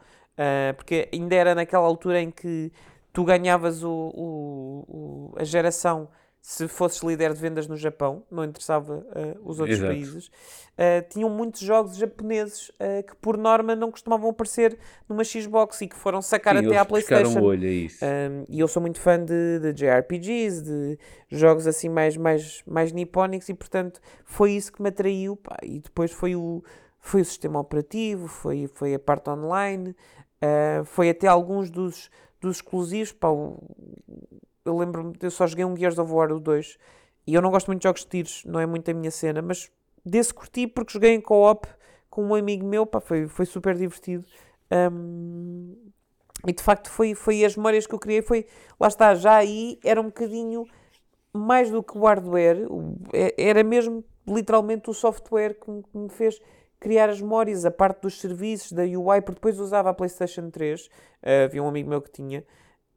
porque ainda era naquela altura em que tu ganhavas o, o, o, a geração se fosses líder de vendas no Japão, não interessava uh, os outros Exato. países, uh, tinham muitos jogos japoneses uh, que por norma não costumavam aparecer numa Xbox e que foram sacar Sim, até à PlayStation. O olho, é isso. e eu sou muito fã de, de JRPGs, de jogos assim mais, mais, mais nipónicos e portanto foi isso que me atraiu. Pá, e depois foi o, foi o sistema operativo, foi, foi a parte online, foi até alguns dos dos exclusivos, pá, eu lembro-me, eu só joguei um Gears of War 2 e eu não gosto muito de jogos de tiros, não é muito a minha cena, mas desse curti porque joguei em co-op com um amigo meu, pá, foi, foi super divertido. Um, e de facto foi, foi as memórias que eu criei, foi, lá está, já aí era um bocadinho mais do que o hardware, é, era mesmo literalmente o software que me fez criar as memórias, a parte dos serviços, da UI, porque depois usava a PlayStation 3, uh, eh, havia um amigo meu que tinha,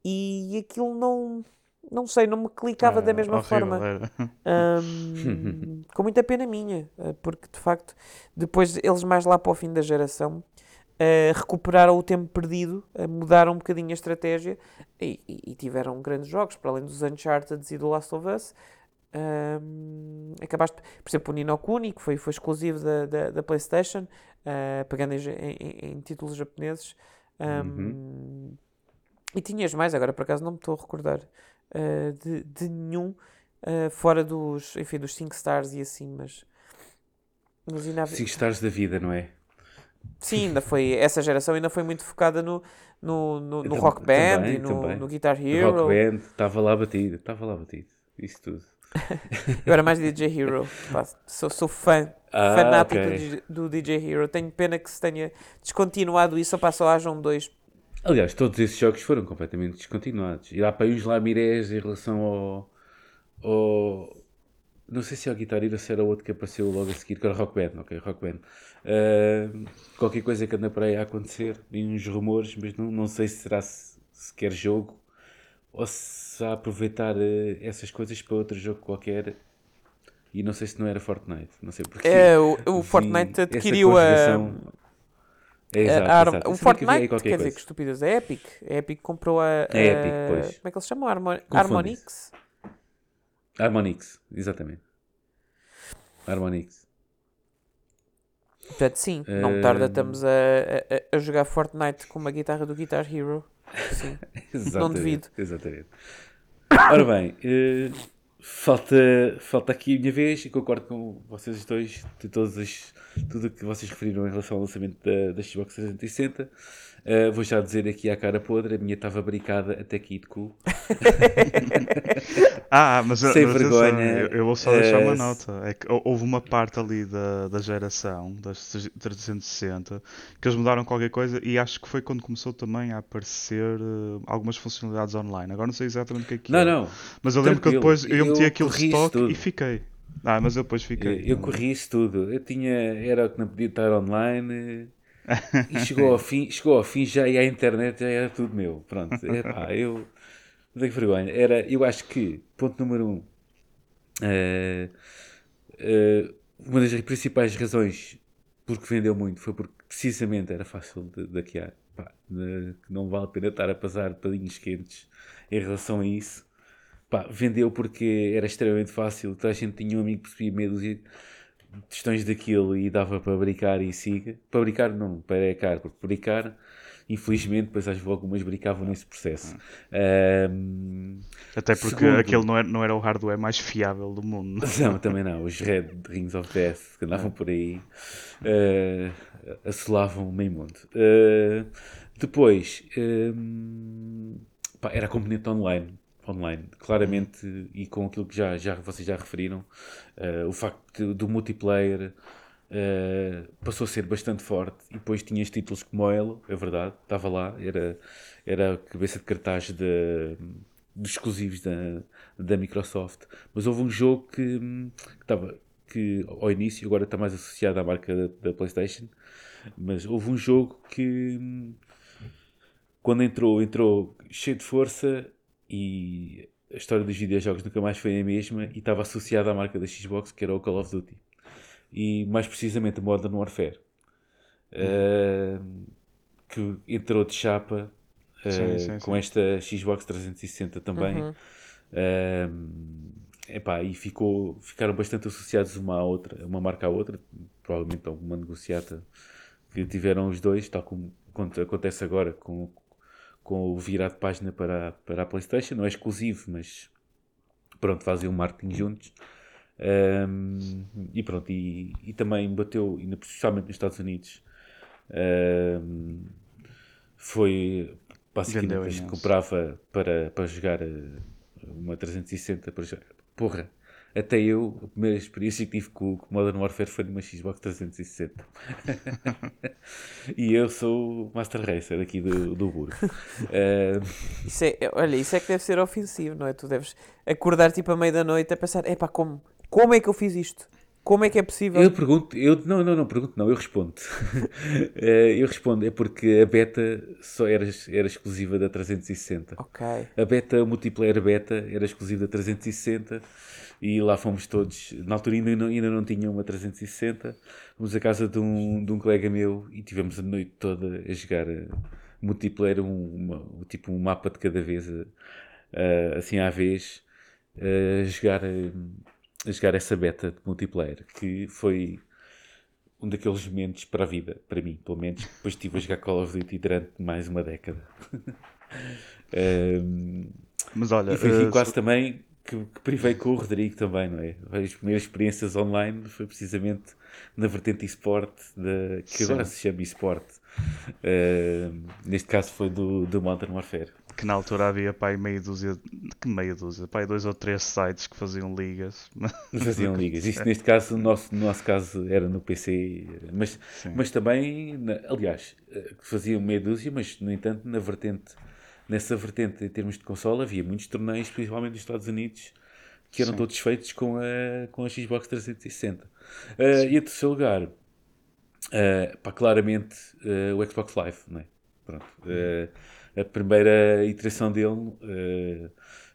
e aquilo não, não sei, não me clicava ah, da mesma horrível, forma. Um, com muita pena minha, uh, porque de facto, depois eles mais lá para o fim da geração. Uh, recuperaram o tempo perdido, uh, mudaram um bocadinho a estratégia e, e, e, tiveram grandes jogos, para além dos Uncharted e do Last of Us, um, acabaste, por exemplo, o Nino Kuni, que foi, foi exclusivo da, da, da PlayStation, uh, pegando em, em, em, títulos japoneses. Um, uhum. E tinhas mais, agora por acaso não me estou a recordar uh, de, de nenhum uh, fora dos, enfim, dos 5 stars e assim, mas. mas ainda 5 stars da vida, não é? Sim, ainda foi, essa geração ainda foi muito focada no, no, no, no rock band também, e no, no Guitar Hero. Rock band, estava lá batido, estava lá batido, isso tudo. <laughs> eu era mais DJ Hero, sou, sou fã, ah, fanático okay. do, do, DJ Hero. Tenho pena que se tenha descontinuado isso, ou só hajam dois Aliás, todos esses jogos foram completamente descontinuados. E há para uns lamirés em relação ao, ao. Não sei se é o Guitar Hero, se era outro que apareceu logo a seguir, que era Rock Band. Ok, Rock Band. Uh, qualquer coisa que anda para aí a acontecer, e uns rumores, mas não, não sei se será sequer jogo ou se a aproveitar uh, essas coisas para outro jogo qualquer. E não sei se não era Fortnite. Não sei porque. É, o, o Fortnite adquiriu a é, exato, a, exato. O Fortnite, quer coisa. dizer, que estupidez, é Epic. A Epic comprou a. a é Epic, pois. Como é que eles chamam? Harmon Harmonix? Harmonix, exatamente. Harmonix. Portanto, sim, não uh... tarda estamos a, a, a, jogar Fortnite com uma guitarra do Guitar Hero. Sim, <laughs> não devido. Exatamente. Ora bem, uh, falta, falta aqui a minha vez e concordo com vocês dois de todas as tudo o que vocês referiram em relação ao lançamento da, da Xbox 360. Uh, vou já dizer aqui à cara podre, a minha estava barricada até aqui de cu. <laughs> ah, mas, Sem mas vergonha. Eu, eu, vou só deixar uh, uma nota. É que houve uma parte ali da, da geração, das 360, que eles mudaram qualquer coisa e acho que foi quando começou também a aparecer uh, algumas funcionalidades online. Agora não sei exatamente o que é que Não, não. Mas eu lembro Tranquilo. que depois eu, eu meti aquilo stock e fiquei. Ah, mas eu depois fiquei. Eu, eu corri isso tudo. Eu tinha. Era o que não podia estar online. E chegou ao fim, chegou ao fim já ia à internet, já era tudo meu. Pronto. <laughs> Epá, eu. Não tenho vergonha. Era, eu acho que, ponto número um. Uh, uh, uma das principais razões porque vendeu muito foi porque precisamente era fácil de. Pá, de, não vale a pena estar a passar padinhos quentes em relação a isso. Pá, vendeu porque era extremamente fácil, toda a gente tinha um amigo que percebia meia dúzia de questões daquilo e dava para brincar e siga. Para brincar não, para ecar, porque brincar, infelizmente, depois às vezes algumas brincavam nesse processo. Um, Até porque segundo, aquele não era, não era o hardware mais fiável do mundo. <laughs> Não, também não. Os Red Rings of Death que andavam é. por aí uh, assolavam o meio mundo. Uh, depois, um, pá, era componente online online, claramente, e com aquilo que já, já vocês já referiram, uh, o facto do multiplayer uh, passou a ser bastante forte e depois tinhas títulos como Halo, é verdade, estava lá, era, era a cabeça de cartaz de, de exclusivos da, da Microsoft, mas houve um jogo que, que estava que ao início agora está mais associado à marca da, da PlayStation, mas houve um jogo que quando entrou, entrou cheio de força e a história dos videojogos nunca mais foi a mesma e estava associada à marca da Xbox que era o Call of Duty e mais precisamente o Modern Warfare uh, que entrou de chapa uh, sim, sim, com sim. esta Xbox 360 também uhum. uh, epá, e ficou, ficaram bastante associados uma à outra uma marca à outra provavelmente alguma negociata que tiveram os dois tal como acontece agora com, com o virar de página para, para a PlayStation. Não é exclusivo, mas pronto, fazem um marketing juntos. Um, e pronto, e, e, também bateu, especialmente nos Estados Unidos, um, foi basicamente que comprava para, para jogar eh, uma 360 para jogar. Porra, até eu, a primeira experiência que tive com, o Modern Warfare foi numa Xbox 360. <laughs> e eu sou o Master Racer aqui do, do Burgo. Uh... <laughs> Isso é, olha, isso é que deve ser ofensivo, não é? Tu deves acordar tipo à meia da noite a pensar: epá, como? Como é que eu fiz isto? Como é que é possível? Eu pergunto, eu, não, não, não pergunto, não, eu respondo. <laughs> Eh, eu respondo, é porque a beta só era, era exclusiva da 360. Ok. A beta, o multiplayer beta, era exclusiva da 360 e lá fomos todos. Na altura ainda não, ainda não tinha uma 360. Fomos à casa de um, de um colega meu e tivemos a noite toda a jogar uh, multiplayer, um, uma, tipo um mapa de cada vez, uh, assim à vez, uh, a, jogar, a jogar essa beta de multiplayer, que foi um daqueles momentos para a vida, para mim, pelo menos. Depois estive a jogar Call of Duty durante mais uma década. <laughs> Um, Mas olha, e foi aqui eh, quase também que, que privei com o Rodrigo também, não é? As primeiras experiências online foi precisamente na vertente eSport, da- que agora Sim. se chama eSport. Uh, neste caso foi do, do Modern Warfare. que na altura havia pá, aí meia dúzia, que meia dúzia, pá, aí dois ou três sites que faziam ligas. Faziam <laughs> ligas. Isto neste caso, no nosso, no nosso caso, era no PC, mas, Sim. mas também, aliás, eh, faziam meia dúzia, mas no entanto, na vertente, nessa vertente, em termos de consola, havia muitos torneios, principalmente nos Estados Unidos, que eram Sim. todos feitos com a, com a Xbox 360. Eh, e em terceiro lugar, eh, pá, claramente eh, o Xbox Live, não é? Pronto. Eh, a primeira iteração dele, eh,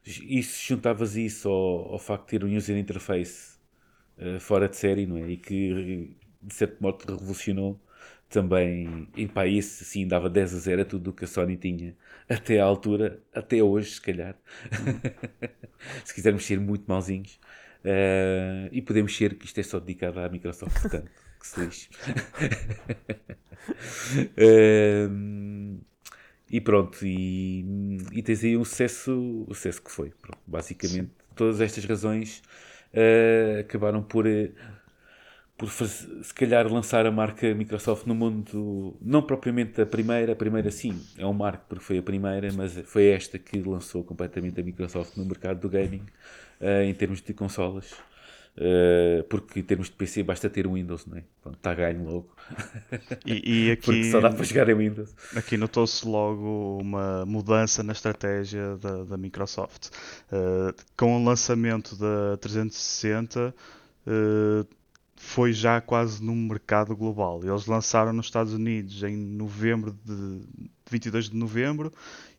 isso juntavas isso ao, ao facto de ter um user interface fora de série, não é? E que de certo modo revolucionou também em país, assim, dava 10 a 0 a tudo o que a Sony tinha até à altura, até hoje, se calhar. <laughs> se quisermos ser muito mauzinhos. Eh, e podemos ser, que isto é só dedicado à Microsoft, portanto, <laughs> que se lixe. Ehm, <laughs> e pronto, e, e tens aí um sucesso, o sucesso que foi. Pronto, basicamente, todas estas razões eh, acabaram por, por se calhar lançar a marca Microsoft no mundo, não propriamente a primeira, a primeira sim, é um marco porque foi a primeira, mas foi esta que lançou completamente a Microsoft no mercado do gaming eh, em termos de consolas. Eh, porque em termos de PC basta ter um Windows, não é? Pronto, está ganho logo. E, e <laughs> Porque aqui, só dá para jogar em Windows. aqui notou-se logo uma mudança na estratégia da, da Microsoft. Uh, com o lançamento da 360, uh, foi já quase num mercado global. Eles lançaram nos Estados Unidos em novembro de 22 de novembro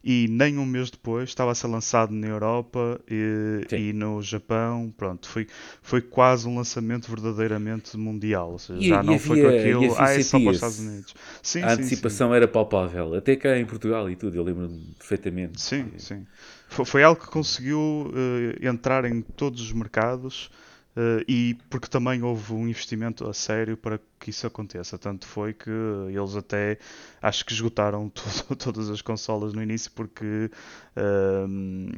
e nem um mês depois estava a ser lançado na Europa e, e no Japão. Pronto, foi, foi quase um lançamento verdadeiramente mundial. Ou seja, E- já e não foi com havia- aquilo, ah, é só para os. Estados Unidos. Sim, a sim, sim. antecipação era palpável, até cá em Portugal e tudo, eu lembro-me perfeitamente. Sim, sim. Foi, foi algo que conseguiu eh, entrar em todos os mercados eh, e porque também houve um investimento a sério para que isso aconteça. Tanto foi que eles até acho que esgotaram <laughs> todas as consolas no início porque ehm,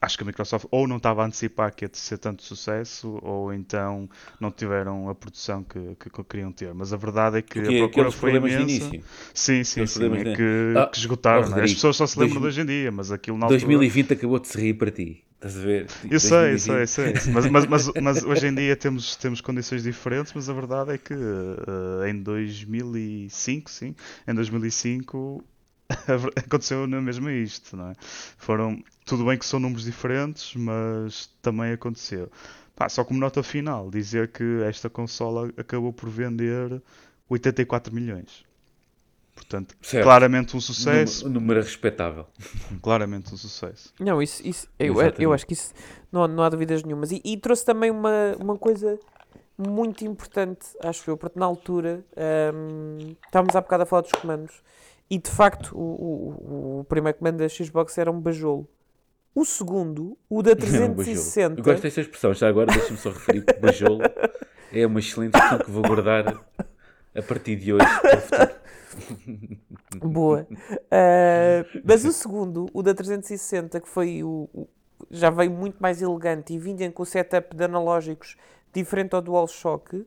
acho que a Microsoft ou não estava a antecipar que ia ser tanto sucesso ou então não tiveram a produção que, que queriam ter. Mas a verdade é que Porque a procura foi imensa. Sim, sim, sim. É que, Ah, que esgotaram. oh, não é? As Rodrigo, pessoas só se lembram de hoje em dia, mas aquilo na altura. 2020 acabou de se rir para ti. Estás a ver? Eu sei, eu 2020. sei, eu sei. Mas, mas, mas, mas hoje em dia temos, temos condições diferentes, mas a verdade é que eh, em 2005, sim, em 2005 <laughs> aconteceu na mesma isto, não é? Foram, tudo bem que são números diferentes, mas também aconteceu. Pá, só como nota final, dizer que esta consola acabou por vender 84 milhões. Portanto, Certo. claramente um sucesso. Um número respeitável. <laughs> Claramente um sucesso. Não, isso, isso eu, eu acho que isso não, não há dúvidas nenhumas. E, e trouxe também uma, uma coisa muito importante, acho eu, porque na altura hum, estávamos há bocado a falar dos comandos e de facto o, o, o primeiro comando da Xbox era um bajolo. O segundo, o da <laughs> É um. 360. Gosto desta expressão, já agora deixa-me só referir que bajolo é uma excelente expressão que vou guardar a partir de hoje para o futuro. <laughs> Boa. Ah, mas o segundo, o da 360, que foi o, o- já veio muito mais elegante e vinha com o setup de analógicos diferente ao DualShock,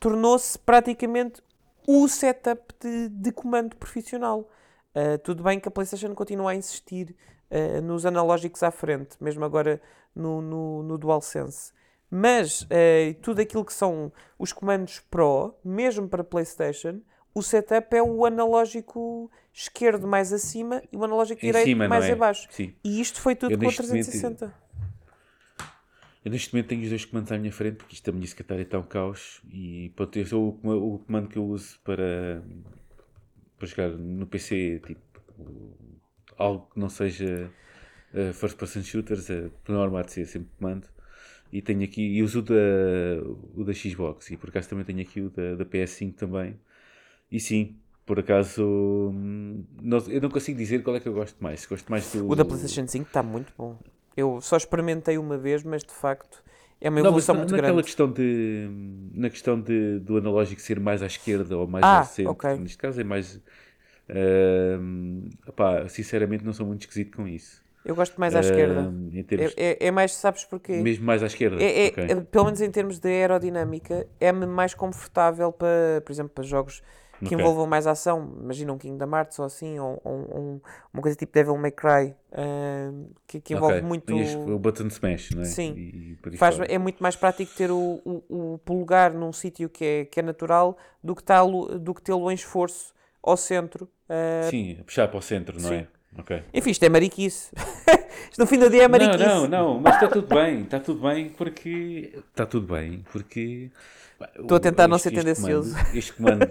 tornou-se praticamente o setup de, de comando profissional. Ah, tudo bem que a PlayStation continua a insistir ah, nos analógicos à frente, mesmo agora no, no, no DualSense. Mas tudo aquilo que são os comandos Pro, mesmo para PlayStation, o setup é o analógico esquerdo mais acima e o analógico Em direito cima, mais é? abaixo. Sim. E isto foi tudo Eu com a neste momento- 360. Eu neste momento tenho os dois comandos à minha frente, porque isto da minha secretária está um caos. E pronto, eu sou o, o comando que eu uso para, para jogar no PC, tipo, algo que não seja uh, first person shooters, uh, por norma há de ser sempre comando. E tenho aqui, e uso o da, o da Xbox, e por acaso também tenho aqui o da, da PS5 também. E sim, por acaso, hum, não- eu não consigo dizer qual é que eu gosto mais. Gosto mais do. O da PlayStation 5 está muito bom. Eu só experimentei uma vez, mas de facto é uma Não, mas evolução muito naquela grande. questão de na questão de, do analógico ser mais à esquerda ou mais Ah, ao centro, ok. neste caso é mais Ahm, opá, sinceramente, não sou muito esquisito com isso. Eu gosto mais à esquerda. Ahm, em termos- É, é- é mais, sabes porquê? Mesmo mais à esquerda. É, é- ok. é- pelo menos em termos de aerodinâmica, é-me mais confortável para, por exemplo, para jogos que Ok. envolvam mais ação. Imagina um Kingdom Hearts ou assim, ou, ou um- uma coisa tipo Devil May Cry, ahm, que, que envolve Ok. muito. O button smash, não é? Sim. E, e Faz, é muito mais prático ter o, o, o polegar num sítio que é, que é natural do que, tê-lo- do que tê-lo em esforço ao centro. ah, Sim, puxar para o centro, não sim. é? Ok. Enfim, isto é mariquice. isto <laughs> no fim do dia é mariquice. Não, não, não, mas está tudo bem, está tudo bem porque. Está tudo bem porque. Estou a tentar não ser Este- este tendencioso. comando- Este comando.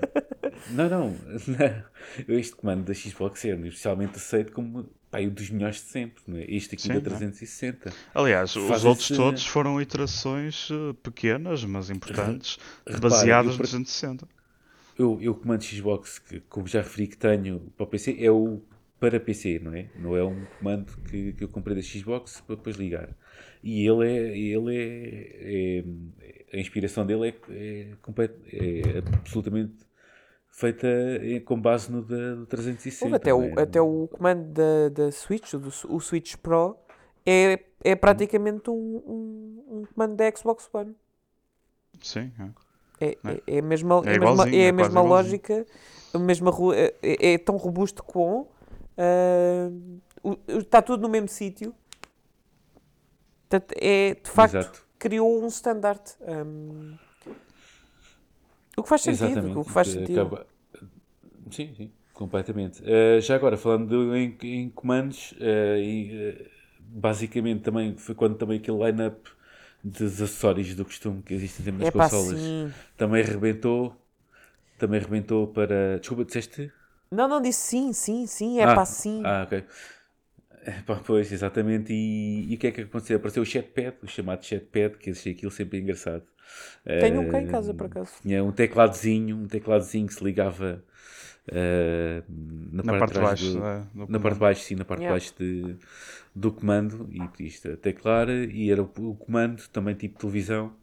Não, não, <laughs> não. Este comando da Xbox é especialmente aceito como pá, um dos melhores de sempre, não é? Este aqui Sim, da não é? 360. Aliás, os Faz outros esse- todos foram iterações eh, pequenas, mas importantes, Repara, baseadas eu no por- 360. Eu, eu comando Xbox, que como já referi que tenho para o PC, é o para PC, não é? Não é um comando que, que eu comprei da Xbox para depois ligar. E ele é. Ele é, é- a inspiração dele é, é, é absolutamente feita em- com base no da, do 360. Houve até, não o, é? até o comando da, da Switch, o, do- o Switch Pro, é, é praticamente um, um, um comando da Xbox One. Sim, é. É, É. é, é a mesma, É é a mesma, é é a mesma quase lógica, a mesma, é, é- é tão robusto com. o- está tudo no mesmo sítio. Portanto, é, de facto, Exato. criou um standard. hum, o que faz sentido. Exatamente. O que faz sentido. acaba- Sim, sim, completamente. Eh, já agora, falando de- em, em comandos, eh, e, eh, basicamente também foi quando também aquele line-up dos acessórios do costume que existem sempre nas É consolas também rebentou. Também rebentou para. Desculpa, disseste? Não, não, disse sim, sim, sim. É ah, pá, sim. Ah, ok. Pá, pois, exatamente. E, e o que é que aconteceu? Apareceu o chatpad, o chamado chatpad, que eu achei aquilo sempre engraçado. Tenho um cá em casa, por acaso. tinha um tecladozinho, um tecladozinho que se ligava eh, na, Na parte de trás baixo. do- é, do na comando. parte de baixo, sim, na parte Yeah. de baixo de, do comando e podias teclar e era o, o comando, também tipo televisão.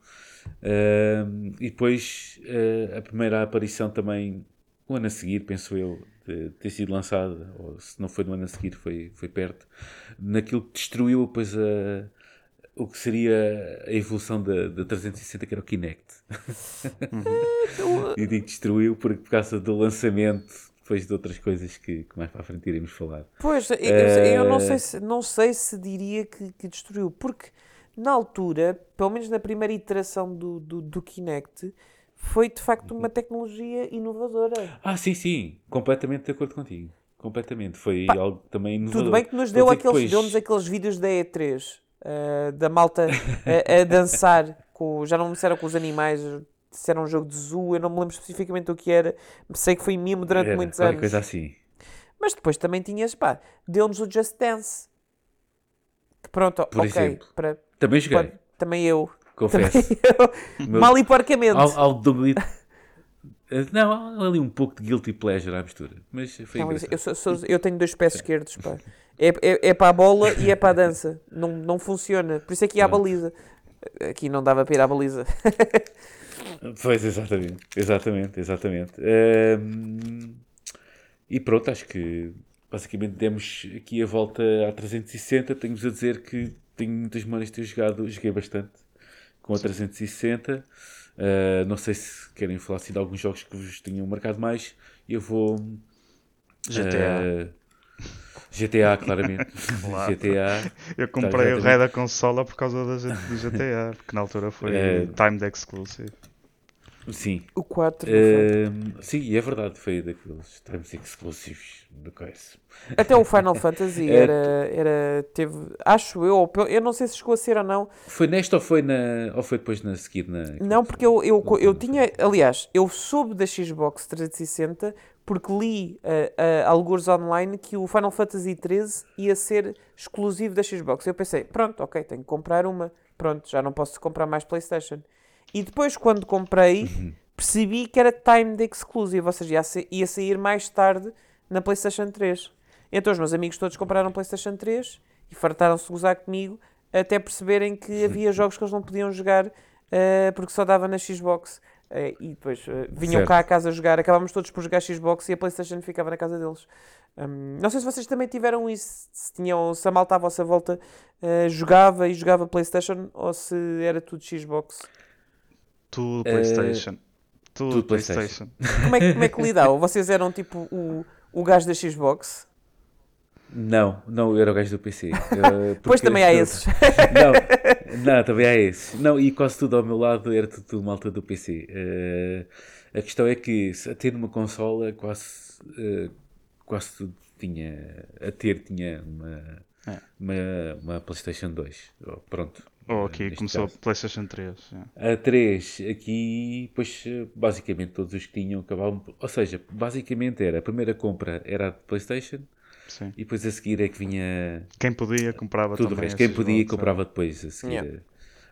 Eh, e depois eh, a primeira aparição também, o ano a seguir, penso eu, de ter sido lançada, ou se não foi no ano a seguir, foi, foi perto, naquilo que destruiu depois a, o que seria a evolução da, da 360, que era o Kinect. <laughs> e digo destruiu porque por causa do lançamento, depois de outras coisas que, que mais para a frente iremos falar. Pois, eu, eu não, Eh, sei se, não sei se diria que, que destruiu, porque na altura, pelo menos na primeira iteração do, do, do Kinect, foi de facto uma tecnologia inovadora. Ah, sim, sim, completamente de acordo contigo. Completamente, foi Pá, algo também inovador. Tudo bem que nos deu aqueles, depois- deu-nos aqueles vídeos da E3 eh, da malta a, a dançar, com, já não me disseram com os animais, disseram um jogo de zoo, eu não me lembro especificamente o que era, sei que foi mimo durante Era muitos anos. coisa assim. Mas depois também tinhas, pá, deu-nos o Just Dance. Que pronto, Por ok, exemplo. para, Também joguei, também eu. confesso. eu. Meu- Mal e porcamente. Não, há ali um pouco de guilty pleasure à mistura. Mas foi Não, eu, sou- sou- eu tenho dois pés esquerdos, pá. É, é, é para a bola e é para a dança. Não, não funciona. Por isso é que ia à baliza. Aqui não dava para ir à baliza. <laughs> Pois, exatamente. Exatamente, exatamente. Ehm, e pronto, acho que basicamente demos aqui a volta à 360. Tenho-vos a dizer que tenho muitas memórias de ter jogado, joguei bastante com a 360. Eh, não sei se querem falar assim, de alguns jogos que vos tenham marcado mais. Eu vou. GTA. eh, GTA, claramente. <laughs> Claro. GTA. Eu comprei já o rei da consola por causa da, do GTA, porque na altura foi É. timed exclusive. Sim. O 4. não foi? Ehm, sim, é verdade, foi daqueles times exclusivos do coisa. Até o Final Fantasy <laughs> era, era. Teve. Acho eu, eu não sei se chegou a ser ou não. Foi nesta ou foi, na, ou foi depois na seguir na. Não, porque eu, eu, eu não tinha. Aliás, eu soube da Xbox 360 porque li uh, uh, alguns online que o Final Fantasy 13 ia ser exclusivo da Xbox. Eu pensei, pronto, ok, tenho que comprar uma. Pronto, já não posso comprar mais PlayStation. E depois, quando comprei, Uhum. percebi que era timed exclusive, ou seja, ia, sa- ia sair mais tarde na PlayStation 3. Então os meus amigos todos compraram PlayStation 3 e fartaram-se de gozar comigo até perceberem que <laughs> havia jogos que eles não podiam jogar uh, porque só dava na Xbox. eh, e depois eh, vinham Certo. cá a casa jogar, acabámos todos por jogar Xbox e a Playstation ficava na casa deles. Hum, não sei se vocês também tiveram isso, se, tinham, se a malta à vossa volta jogava e jogava Playstation ou se era tudo Xbox. Tudo Eh, PlayStation. Tudo, tudo PlayStation. PlayStation. Como é, que- como é que <laughs> lidavam? Vocês eram tipo o, o gajo da Xbox? Não, não, eu era o gajo do PC. Eh, <laughs> Pois também há esses. <laughs> Não, não, também há esses. Não, e quase tudo ao meu lado era tudo, tudo malta do PC. Eh, a questão é que, se- tendo uma consola, quase, eh, quase tudo tinha. A ter tinha uma, É. uma, uma PlayStation 2. Oh, Pronto. Ou Eh, aqui neste começou caso. a PlayStation 3. yeah. A 3, aqui, pois, basicamente todos os que tinham acabavam. Ou seja, basicamente era a primeira compra era a de PlayStation Sim. e depois a seguir é que vinha Quem podia comprava tudo o resto. Quem podia é. comprava depois a seguir. Yeah.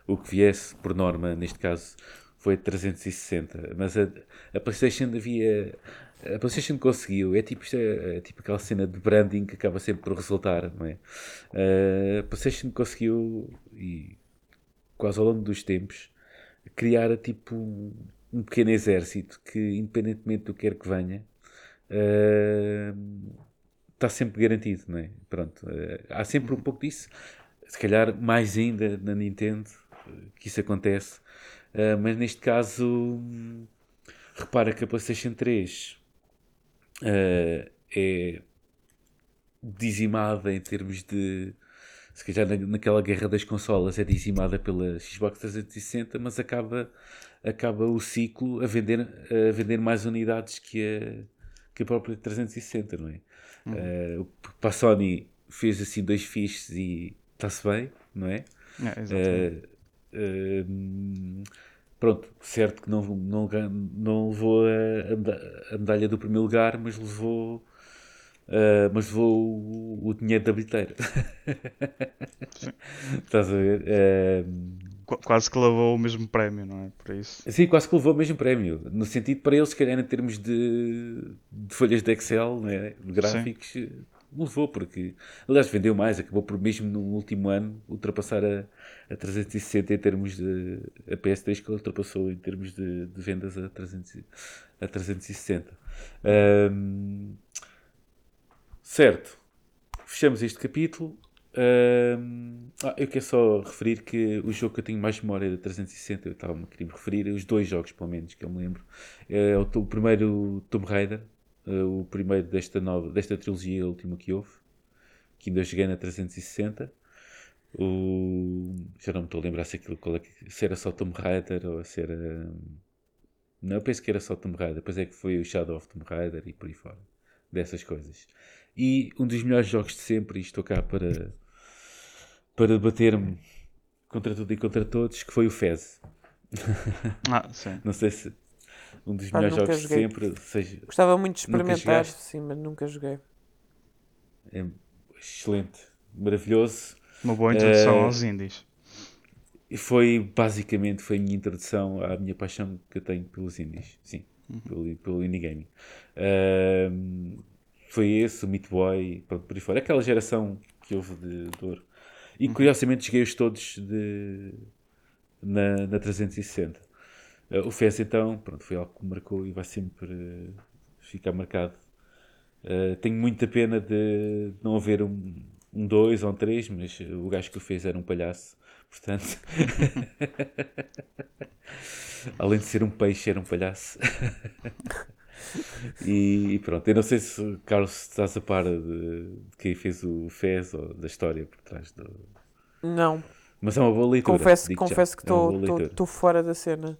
O que viesse, por norma, neste caso, foi 360. Mas a, a PlayStation havia. A PlayStation conseguiu. É tipo, é, é tipo aquela cena de branding que acaba sempre por resultar, não é? Eh, a PlayStation conseguiu, e quase ao longo dos tempos, criar tipo um, pequeno exército que, independentemente do que quer que venha, eh, está sempre garantido, não é? Pronto, eh, há sempre um pouco disso. Se calhar mais ainda na Nintendo eh, que isso acontece, Eh, mas neste caso, repara que a PlayStation 3 eh, é dizimada em termos de. Se calhar na- naquela guerra das consolas é dizimada pela Xbox 360, mas acaba, acaba o ciclo a vender, a vender mais unidades que a, que a própria 360, não é? Eh, o- para a Sony fez assim dois fixes e está-se bem, não é? Exatamente. Eh, eh, hum, pronto, certo que não, não, não levou a, a medalha do primeiro lugar, mas levou, eh, mas levou o, o dinheiro da bilheteira. <laughs> Estás a ver? Qu- Quase que levou o mesmo prémio, não é? Por isso. Sim, quase que levou o mesmo prémio. No sentido, para eles, se calhar, em termos de, de folhas de Excel, né, de gráficos, eh, levou, porque, aliás, vendeu mais, acabou por mesmo no último ano ultrapassar a, a 360 em termos de. a PS3 que ultrapassou em termos de, de vendas a, 300, e- a 360. Ahm, certo, fechamos este capítulo. Ah, eu quero só referir que o jogo que eu tenho mais memória da 360, eu estava a querer referir, os dois jogos, pelo menos, que eu me lembro. É o, o primeiro Tomb Raider, eh, o primeiro desta, nova, desta trilogia, a última que houve, que ainda joguei na 360. O, já não me estou a lembrar se, aquilo, qual é se era só Tomb Raider ou se era. Não, eu penso que era só Tomb Raider. Depois é que foi o Shadow of Tomb Raider e por aí fora. Dessas coisas. E um dos melhores jogos de sempre, e estou cá para, para debater-me contra tudo e contra todos, que foi o Fez. Ah, sim. Não sei se um dos Pá, melhores jogos de joguei. sempre, seja Gostava muito de experimentar, sim, mas nunca joguei. é excelente, maravilhoso. Uma boa introdução Eh, aos indies. E foi basicamente foi a minha introdução à minha paixão que eu tenho pelos indies, sim, pelo, pelo indie gaming. Ahm, foi esse, o Meat Boy, pronto, por aí fora. Aquela geração que houve de, de ouro. E curiosamente joguei-os todos de, na, na 360. Ah, o FES então, pronto, foi algo que me marcou e vai sempre eh, ficar marcado. Uh, tenho muita pena de não haver um 2 um ou um 3, mas o gajo que o fez era um palhaço, portanto. <laughs> <laughs> Além de ser um peixe, era um palhaço. <laughs> <laughs> e, e pronto, eu não sei se, Carlos, estás a par de, de quem fez o Fez ou da história por trás do. Não, Mas é uma boa leitura. confesso, já. confesso que É estou fora da cena.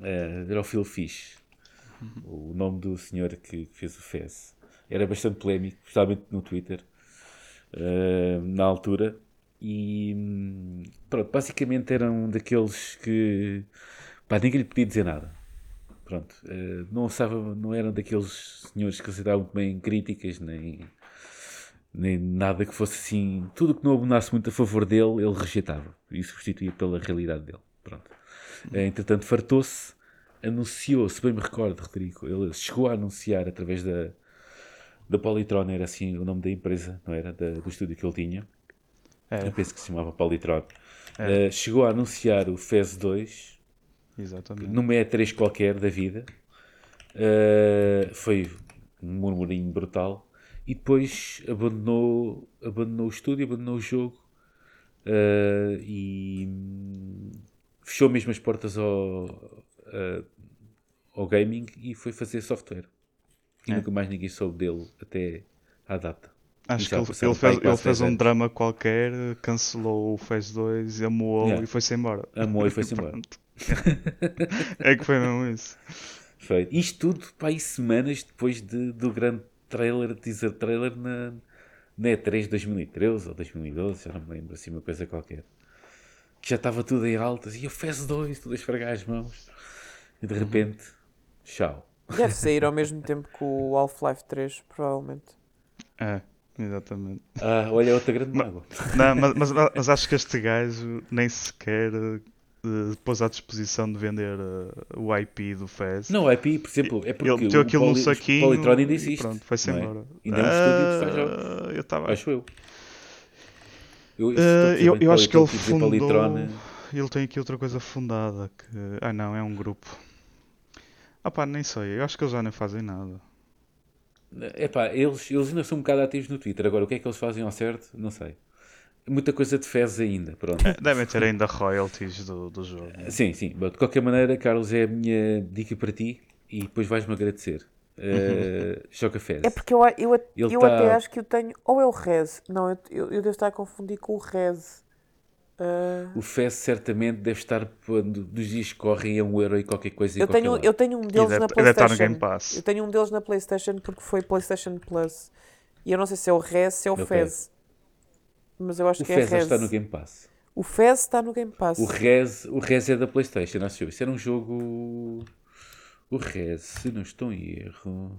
Eh, era o Phil Fish, o nome do senhor que, que fez o Fez. Era bastante polémico, especialmente no Twitter, eh, na altura. E hum, pronto, basicamente era um daqueles que pá, ninguém lhe podia dizer nada. Pronto, eh, não, sabe, não eram daqueles senhores que aceitavam bem críticas, nem, nem nada que fosse assim. Tudo que não abonasse muito a favor dele, ele rejeitava e substituía pela realidade dele. Pronto. Eh, Entretanto, fartou-se, anunciou, se bem me recordo, Rodrigo, ele chegou a anunciar através da, da Polytron, era assim o nome da empresa, não era? Da- do estúdio que ele tinha. É. Eu penso que se chamava Polytron. É. Eh, chegou a anunciar o FES 2 Exatamente. numa E3 qualquer da vida. Uh, foi um murmurinho brutal. E depois abandonou, abandonou o estúdio, abandonou o jogo uh, e fechou mesmo as portas ao, uh, ao gaming e foi fazer software. E É. nunca mais ninguém soube dele até à data. Acho que ele, ele fez, ele fez 10 um anos. drama qualquer, cancelou o Phase 2, amoou Yeah. e foi-se embora. Amou e foi-se <laughs> embora. É que foi mesmo isso. Feito. Isto tudo para aí semanas depois de, do grande trailer, teaser trailer na, na E3 de 2013 ou 2012, já não me lembro, assim uma coisa qualquer. Que já estava tudo em altas e eu fez dois, tudo a esfregar as mãos. E de repente, tchau. Deve sair ao <laughs> mesmo tempo que o Half-Life 3, provavelmente. É, exatamente. Ah, olha, outra grande mágoa. Não, <laughs> mas, mas- mas acho que este gajo nem sequer eh, pôs à disposição de vender eh, o IP do Fez. Não, o IP, por exemplo, é porque Ele meteu o aquilo no Poly- saquinho Polytron e existe. pronto, foi-se é? embora. Ainda é um estúdio que faz jogos. Ah, Eu Acho eu. Eu, Eh, se estou a dizer eu- eu acho que ele fundou- Polytron, Ele tem aqui outra coisa fundada que. Ah não, é um grupo. Ah pá, nem sei. Eu acho que eles já nem fazem nada. Epá, eles, eles ainda são um bocado ativos no Twitter. Agora, o que é que eles fazem ao certo? Não sei. Muita coisa de fezes ainda, pronto. Devem ter ainda royalties do, do jogo. sim, sim. Bom, de qualquer maneira, Carlos, é a minha dica para ti e depois vais-me agradecer. Uh, joga Fez. É porque eu, eu, Ele eu tá- até acho que eu tenho. Ou é o Rez. Não, eu, eu, eu devo estar a confundir com o Rez. Ah, O Fez certamente deve estar quando dos dias que correm a um euro e qualquer coisa eu, tenho, eu tenho um deles deve- na PlayStation. Game Pass. Eu tenho um deles na PlayStation porque foi PlayStation Plus. E eu não sei se é o Rez, se é o Ok. Fez. Mas eu acho O que é Fez Rez. está no Game Pass. O Fez está no Game Pass. O Rez, o Rez é da Playstation, acho eu. Isso era um jogo... O Rez, se não estou em erro...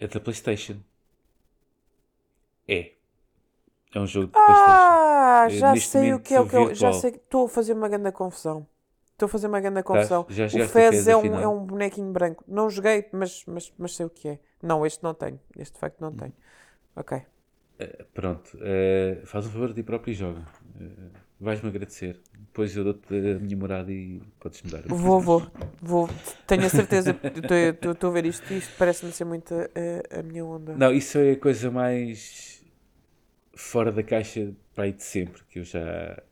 É da Playstation. É. É um jogo de Playstation. Ah, Eh, já sei o que é o que eu. Já virtual. sei que estou a fazer uma grande confusão. Estou a fazer uma grande confusão. Já O Fez é um, é um bonequinho branco. Não joguei, mas, mas, mas sei o que é. Não, este não tenho. Este de facto não tenho. Ok. Pronto, eh, faz um favor de ti próprio e joga. Eh, Vais-me agradecer. Depois eu dou-te a minha morada e podes-me dar. Vou, vou, <laughs> vou. Tenho a certeza. Estou- a ver isto e isto parece-me ser muito a, a minha onda. Não, isso é a coisa mais fora da caixa para aí de sempre que eu já,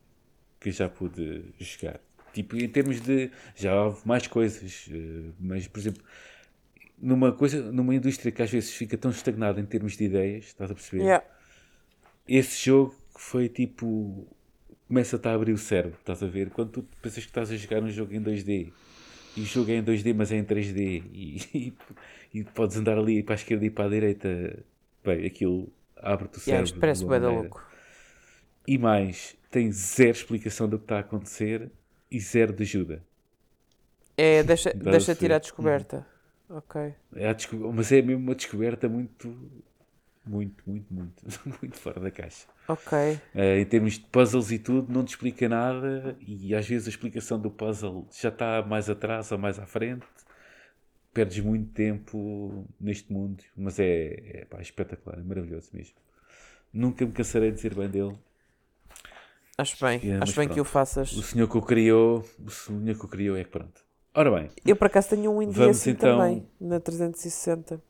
que eu já pude jogar. Tipo, em termos de. Já houve mais coisas, eh, mas, por exemplo, numa coisa, numa indústria que às vezes fica tão estagnada em termos de ideias, estás a perceber? Yeah. Esse jogo foi tipo. Começa-te a abrir o cérebro, estás a ver? Quando tu pensas que estás a jogar um jogo em 2D e o jogo é em 2D, mas é em 3D e, <laughs> e, e podes andar ali para a esquerda e para a direita, bem, aquilo abre-te o Yeah, cérebro. parece maneira. louco. E mais, tem zero explicação do que está a acontecer e zero de ajuda. É, deixa, Dá-se. deixa tirar a descoberta. Ok. É desco- Mas é mesmo uma descoberta muito, muito, muito, muito, <laughs> muito fora da caixa. Ok. Eh, em termos de puzzles e tudo, não te explica nada e às vezes a explicação do puzzle já está mais atrás ou mais à frente. Perdes muito tempo neste mundo, mas é, é pá, espetacular, é maravilhoso mesmo. Nunca me cansarei de dizer bem dele. Acho bem. Mas Acho bem que o pronto. faças. O senhor que o criou, o senhor que o criou é que pronto. Ora bem, Eu por acaso tenho um indie assim então- também, na 360.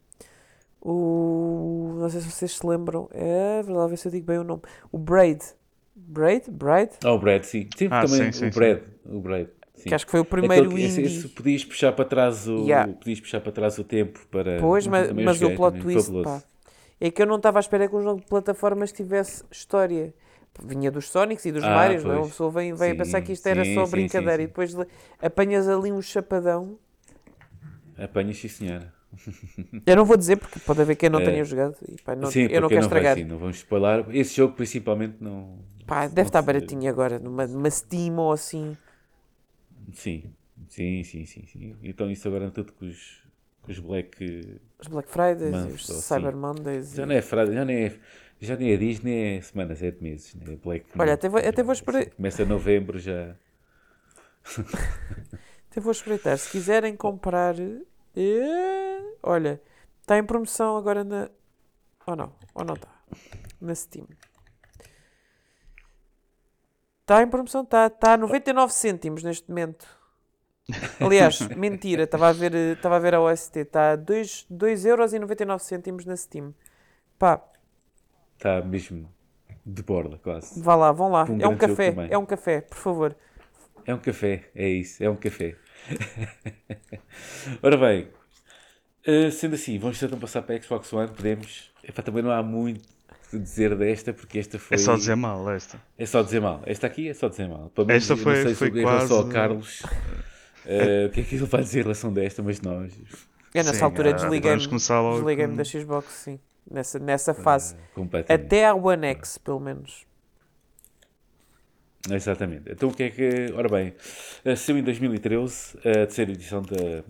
O. Não sei se vocês se lembram. É, vou lá ver se eu digo bem o nome. O Braid. Braid? Braid? oh, o Brad, sim. Sim, Ah, também sim, sim, o Brad. O Brad. Sim. Que acho que foi o primeiro Aquele que- esse, indie. esse podias puxar para trás o Yeah. podias puxar para trás o tempo para Pois, mas, mas o plot também, twist, fabuloso. pá. É que eu não estava à espera que um jogo de plataformas tivesse história. Vinha dos Sonics e dos Ah, Marios, não é? Uma pessoa vem, vem a Sim, pensar que isto era sim, só brincadeira sim, e depois apanhas ali um chapadão. Apanhas, sim, senhora. <laughs> Eu não vou dizer porque pode haver quem não É. tenha jogado e pá, não, sim, eu não quero vai, estragar. sim, não vamos spoiler. Esse jogo principalmente não. Pá, deve não estar baratinho agora, numa, numa Steam ou assim. Sim, sim, sim, sim, sim. Então isso agora tudo com os, com os Black. Os Black Fridays, os ou Cyber. Mondays. Já e- não é frase, já nem é. Já nem é dias, nem é semanas, é de meses. Né? Black Olha, Month, até vou- até vou esperar- Começa em novembro já. <laughs> Até vou espreitar. Se quiserem comprar. eh, Olha, está em promoção agora na. Ou não? Ou não está? Na Steam. Está em promoção, está tá a 99 cêntimos neste momento. Aliás, <laughs> mentira, estava a ver, estava a ver a OST, está a 2,99€ na Steam. Pá, Está mesmo de borda, quase. vá lá, vão lá. Um é um café, é um café, por favor. É um café, é isso, é um café. <laughs> Ora bem, eh, sendo assim, vamos então passar para a Xbox One, podemos. Epá, também não há muito a dizer desta, porque esta foi. É só dizer mal esta. É só dizer mal. Esta aqui é só dizer mal. Para mim, Esta eu não foi- sei foi relação ao quase- Carlos. eh, o que é que ele vai dizer em relação desta, mas nós. É nessa Sim, altura ah, desliguei-me desliguei com- da Xbox, sim. Nessa, nessa fase. Completamente. Até à One X, pelo menos. Exatamente. Então o que é que. Ora bem, eh, saiu em 2013 a terceira edição da,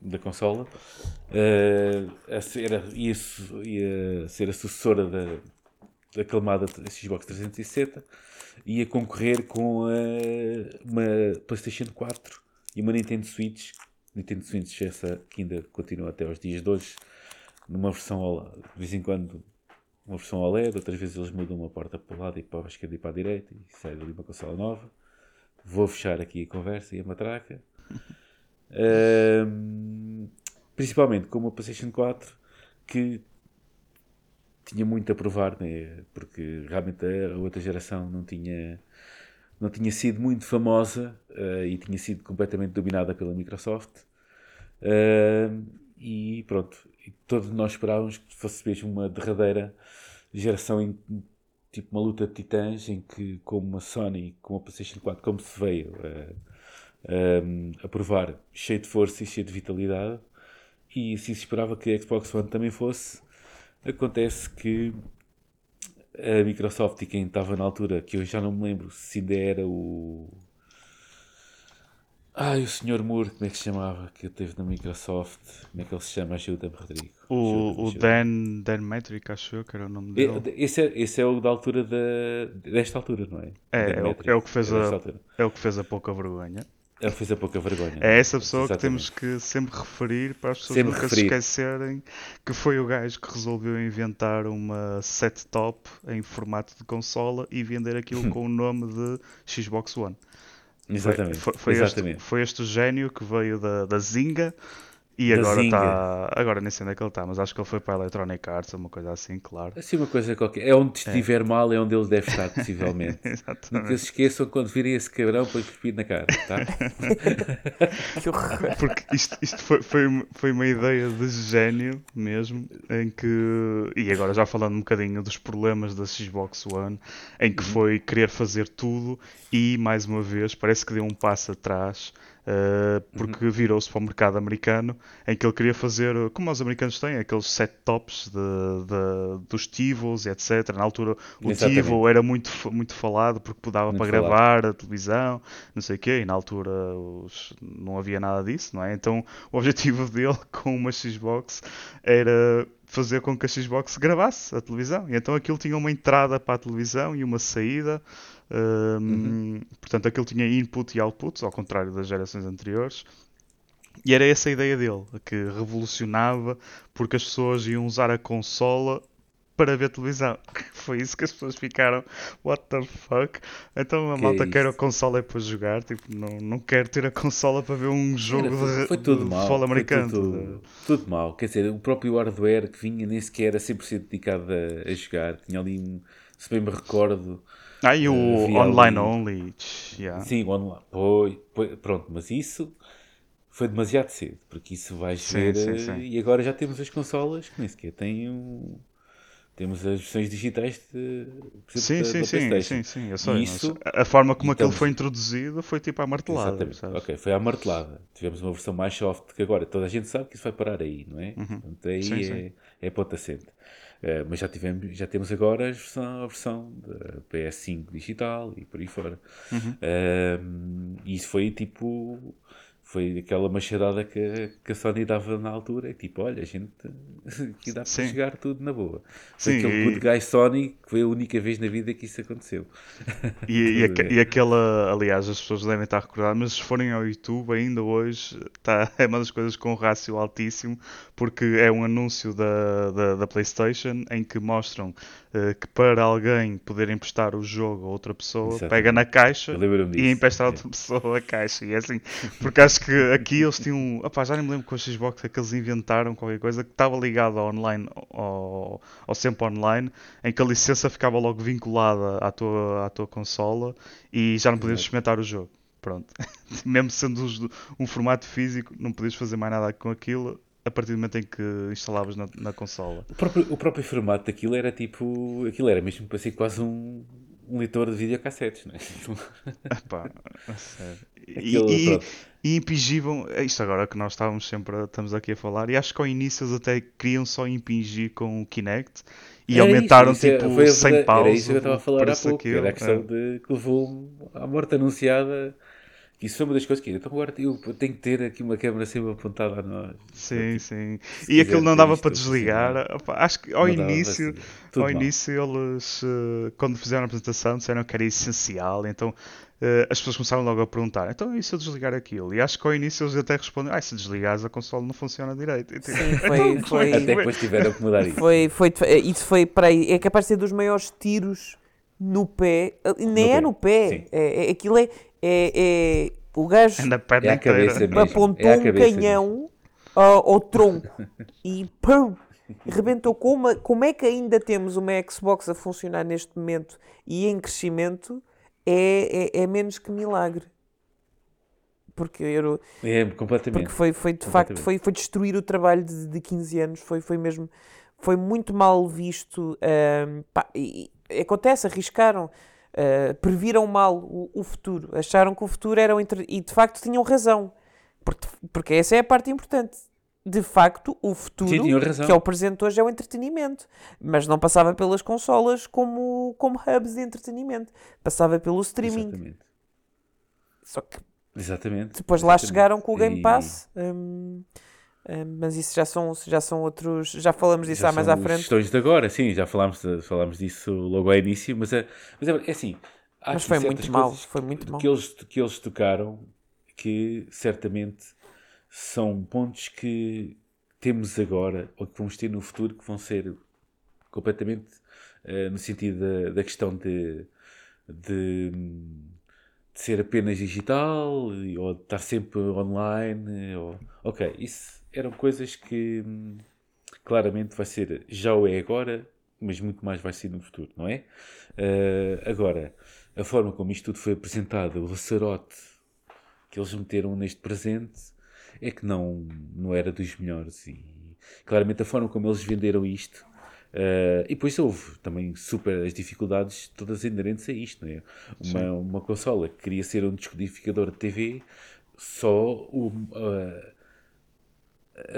da consola. eh, a ser, a- ia, ia ser a sucessora da, da aclamada Xbox 360. Ia concorrer com a- uma PlayStation 4 e uma Nintendo Switch. Nintendo Switch, essa que ainda continua até aos dias de hoje, numa versão OLED. De vez em quando uma versão OLED, outras vezes eles mudam uma porta para o lado e para a esquerda e para a direita e sai ali uma consola nova. Vou fechar aqui a conversa e a matraca. <laughs> Ahm, principalmente com uma PlayStation 4 que tinha muito a provar, né? porque realmente a outra geração não tinha, não tinha sido muito famosa eh, e tinha sido completamente dominada pela Microsoft. Ahm, e pronto, e todos nós esperávamos que fosse mesmo uma derradeira geração em tipo uma luta de titãs em que como a Sony com a PlayStation 4 como se veio ehm, a provar cheio de força e cheio de vitalidade e se esperava que a Xbox One também fosse acontece que a Microsoft e quem estava na altura que eu já não me lembro se ainda era o Ai, o Sr. Moore, como é que se chamava? Que teve na Microsoft. Como é que ele se chama? Ajuda-me, Rodrigo. O, Ajuda-me, o. Dan, Dan Metric, acho eu que era o nome dele. E- Esse é, esse é o da altura da, desta altura, não é? É, é Metric. é o que fez desta a- altura. É o que fez a pouca vergonha. Ele fez a pouca vergonha. É essa pessoa que Exatamente. temos que sempre referir para as pessoas Sempre nunca referir. se esquecerem que foi o gajo que resolveu inventar uma set top em formato de consola e vender aquilo <laughs> com o nome de Xbox One. Foi- Exatamente. Foi, foi este, Exatamente. foi este gênio que veio da, da Zinga e Da agora está. Agora nem sei onde é que ele está, mas acho que ele foi para a Electronic Arts ou uma coisa assim, claro. Assim uma coisa qualquer. É onde estiver mal, é onde ele deve estar, possivelmente. <laughs> Nunca Exatamente. se esqueçam quando virem esse cabrão para cuspir na cara, tá? <laughs> Que horror. Porque isto, isto foi, foi, foi uma ideia de gênio mesmo, em que, e agora já falando um bocadinho dos problemas da Xbox One, em que foi querer fazer tudo e, mais uma vez, parece que deu um passo atrás, eh, porque virou-se para o mercado americano, em que ele queria fazer, eh, como os americanos têm, aqueles set tops de, de- dos TiVos e etc. Na altura o Exatamente. TiVo era muito, muito falado porque dava Muito para falado. gravar a televisão, não sei o quê, e na altura os- não havia nada disso, não é? Então o objetivo <laughs> dele com uma Xbox era fazer com que a Xbox gravasse a televisão. E então aquilo tinha uma entrada para a televisão e uma saída. Hum, Portanto, aquilo tinha input e output, ao contrário das gerações anteriores. E era essa a ideia dele, que revolucionava porque as pessoas iam usar a consola para ver televisão. <laughs> Foi isso que as pessoas ficaram, what the fuck? Então a Que malta é quer a consola é para jogar, tipo, não, não quero ter a consola para ver um jogo Era, foi, de, foi tudo de mal. futebol foi americano. Tudo, tudo mal. Quer dizer, o próprio hardware que vinha nem sequer era 100% dedicado a, a jogar. Tinha ali, se bem me recordo, Ah, e o online ali- only. yeah. Sim, o online. Pois, pois, pronto, mas isso foi demasiado cedo, porque isso vais Sim, ver. sim, eh, sim. E agora já temos as consolas que nem sequer têm um. Temos as versões digitais de, exemplo, Sim, da, sim, da sim, sim, sim, eu sei. Mas isso- a forma como e aquilo foi introduzido foi tipo à martelada. Exatamente. sabes? Ok, foi à martelada. Tivemos uma versão mais soft que agora toda a gente sabe que isso vai parar aí, não é? Portanto, aí Uhum. É, é ponto assente. Eh, mas já, tivemos, já temos agora a versão, a versão da PS5 digital e por aí fora. Uhum. E isso foi tipo. Foi aquela machadada que, que a Sony dava na altura. Tipo, olha, a gente <laughs> aqui dá para Sim. jogar tudo na boa. Foi Sim, aquele e- good guy Sony que foi a única vez na vida que isso aconteceu. E, e, <laughs> a e aquela, aliás, as pessoas devem estar recordadas, mas se forem ao YouTube, ainda hoje tá, <laughs> é uma das coisas com um rácio altíssimo, porque é um anúncio da, da, da PlayStation em que mostram que para alguém poder emprestar o jogo a outra pessoa, Exatamente. pega na caixa e empresta a É. outra <laughs> pessoa a caixa. E é assim, porque acho que aqui eles tinham, opá, já nem me lembro com a Xbox é que eles inventaram qualquer coisa que estava ligado ao online, ao, ao sempre online, em que a licença ficava logo vinculada à tua, à tua consola e já não podias experimentar o jogo. Pronto. <laughs> Mesmo sendo um formato físico, não podias fazer mais nada com aquilo a partir do momento em que instalavas na, na consola. O próprio, o próprio formato daquilo era tipo. Aquilo era mesmo para ser quase um, um leitor de videocassetes, não é? <laughs> Epá, sério. E, Aquilo, e- pronto. e impingivam, é isto agora que nós estávamos sempre, a- estamos aqui a falar, e acho que ao início eles até queriam só impingir com o Kinect e Era aumentaram isso, tipo a 100 verdade- paus. Era isso que eu estava a falar há pouco. daquilo, Era a questão é. de que levou à morte anunciada. Que isso foi uma das coisas que então agora eu tenho que ter aqui uma câmera sempre apontada a nós. Sim, Tipo, sim. E aquilo não dava para desligar. acho que ao início, ao mal. início eles, eh, quando fizeram a apresentação, disseram que era essencial. Então eh, as pessoas começaram logo a perguntar: então e se eu desligar aquilo? E acho que ao início eles até respondem: ah, se desligares a console não funciona direito. Sim, <laughs> foi, foi, Até que depois tiveram que mudar isso. foi, foi, isso foi para aí, é capaz de ser dos maiores tiros no pé, nem No é pé, no pé, é, é- aquilo é, é, é- o gajo Anda É a cabeça mesmo. apontou é a um cabeça canhão ao, ao tronco e pum, rebentou. Como, como é que ainda temos uma Xbox a funcionar neste momento e em crescimento é, é, é menos que milagre. Porque, eu, É, completamente. porque foi, foi de facto foi, foi destruir o trabalho de, de 15 anos. Foi, foi mesmo foi muito mal visto. ahm, pá, e acontece, arriscaram. Ah, previram mal o, o futuro, acharam que o futuro era o entre... e de facto tinham razão, porque, porque essa é a parte importante. De facto, o futuro, Sim, que é o presente hoje, é o entretenimento, mas não passava pelas consolas como, como hubs de entretenimento, passava pelo streaming. Exatamente. Só que Exatamente. depois lá Exatamente. chegaram com o Game E Pass, hum, hum, mas isso já são, já são outros. Já falamos disso já há mais à frente. questões de agora, sim, já falámos, falámos disso logo ao início, mas é, mas é, é assim. Mas foi muito mal, foi muito mal. que eles, que eles tocaram que certamente são pontos que temos agora ou que vamos ter no futuro que vão ser completamente eh, no sentido da, da questão de, de, de ser apenas digital ou de estar sempre online. Ou, ok, isso eram coisas que hum, claramente vai ser, já o é agora, mas muito mais vai ser no futuro, não é? Eh, agora, a forma como isto tudo foi apresentado, o laçarote que eles meteram neste presente é que não, não era dos melhores e claramente a forma como eles venderam isto eh, e depois houve também super as dificuldades todas inerentes a isto, não é? Uma, uma consola que queria ser um descodificador de TV só o, a,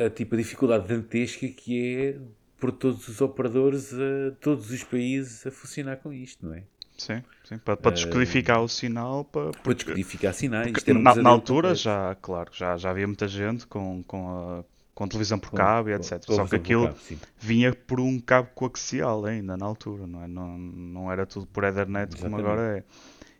a tipo a dificuldade dantesca que é por todos os operadores a todos os países a funcionar com isto, não é? Sim, sim, para, para descodificar o sinal. Para, Para descodificar sinais. porque na, na altura já, claro, já, já havia muita gente com, com, a, com televisão por Com- cabo e etc. Só que aquilo cabo, vinha por um cabo coaxial ainda na altura, não é? Não, não era tudo por Ethernet como Exatamente. agora é.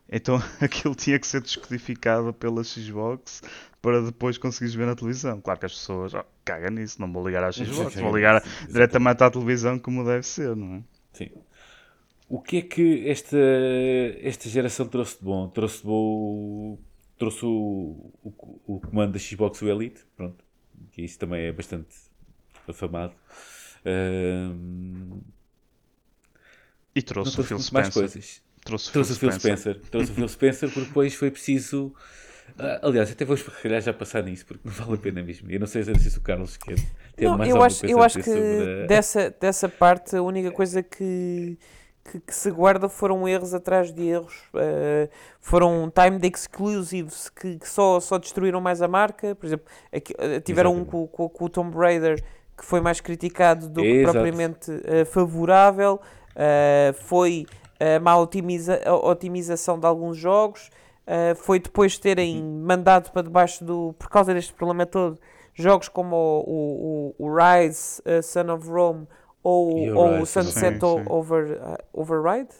Então <laughs> aquilo tinha que ser descodificado pela Xbox para depois conseguires ver na televisão. Claro que as pessoas oh, cagam nisso, não vou ligar à Xbox, vou ligar Sim, diretamente à televisão como deve ser, não é? Sim. O que é que esta, esta geração trouxe de bom? Trouxe de bom. Trouxe o, o, o comando da Xbox o Elite, pronto. Que isso também é bastante afamado. Ahm, E não trouxe o trouxe Phil Spencer. coisas. Trouxe o Trouxe o Phil Spencer. Spencer. Trouxe o Phil Spencer porque depois foi preciso. Ah, aliás, até vou calhar já passar nisso porque não vale a pena mesmo. Eu não sei se o Carlos quer ter Não, mais eu acho, eu acho que a- dessa, dessa parte a única coisa que, que, que se guarda foram erros atrás de erros. eh, foram timed exclusives que, que só, só destruíram mais a marca. Por exemplo, aqui, eh, tiveram um com, com, com o Tomb Raider que foi mais criticado do que Exato. propriamente eh, favorável. Eh, foi a má otimiza, a otimização de alguns jogos. Uh, foi depois de terem mandado para debaixo do. por causa deste problema todo, jogos como o, o, o Rise, uh, Son of Rome ou, ou o Sunset sim, sim. Over, uh, Override?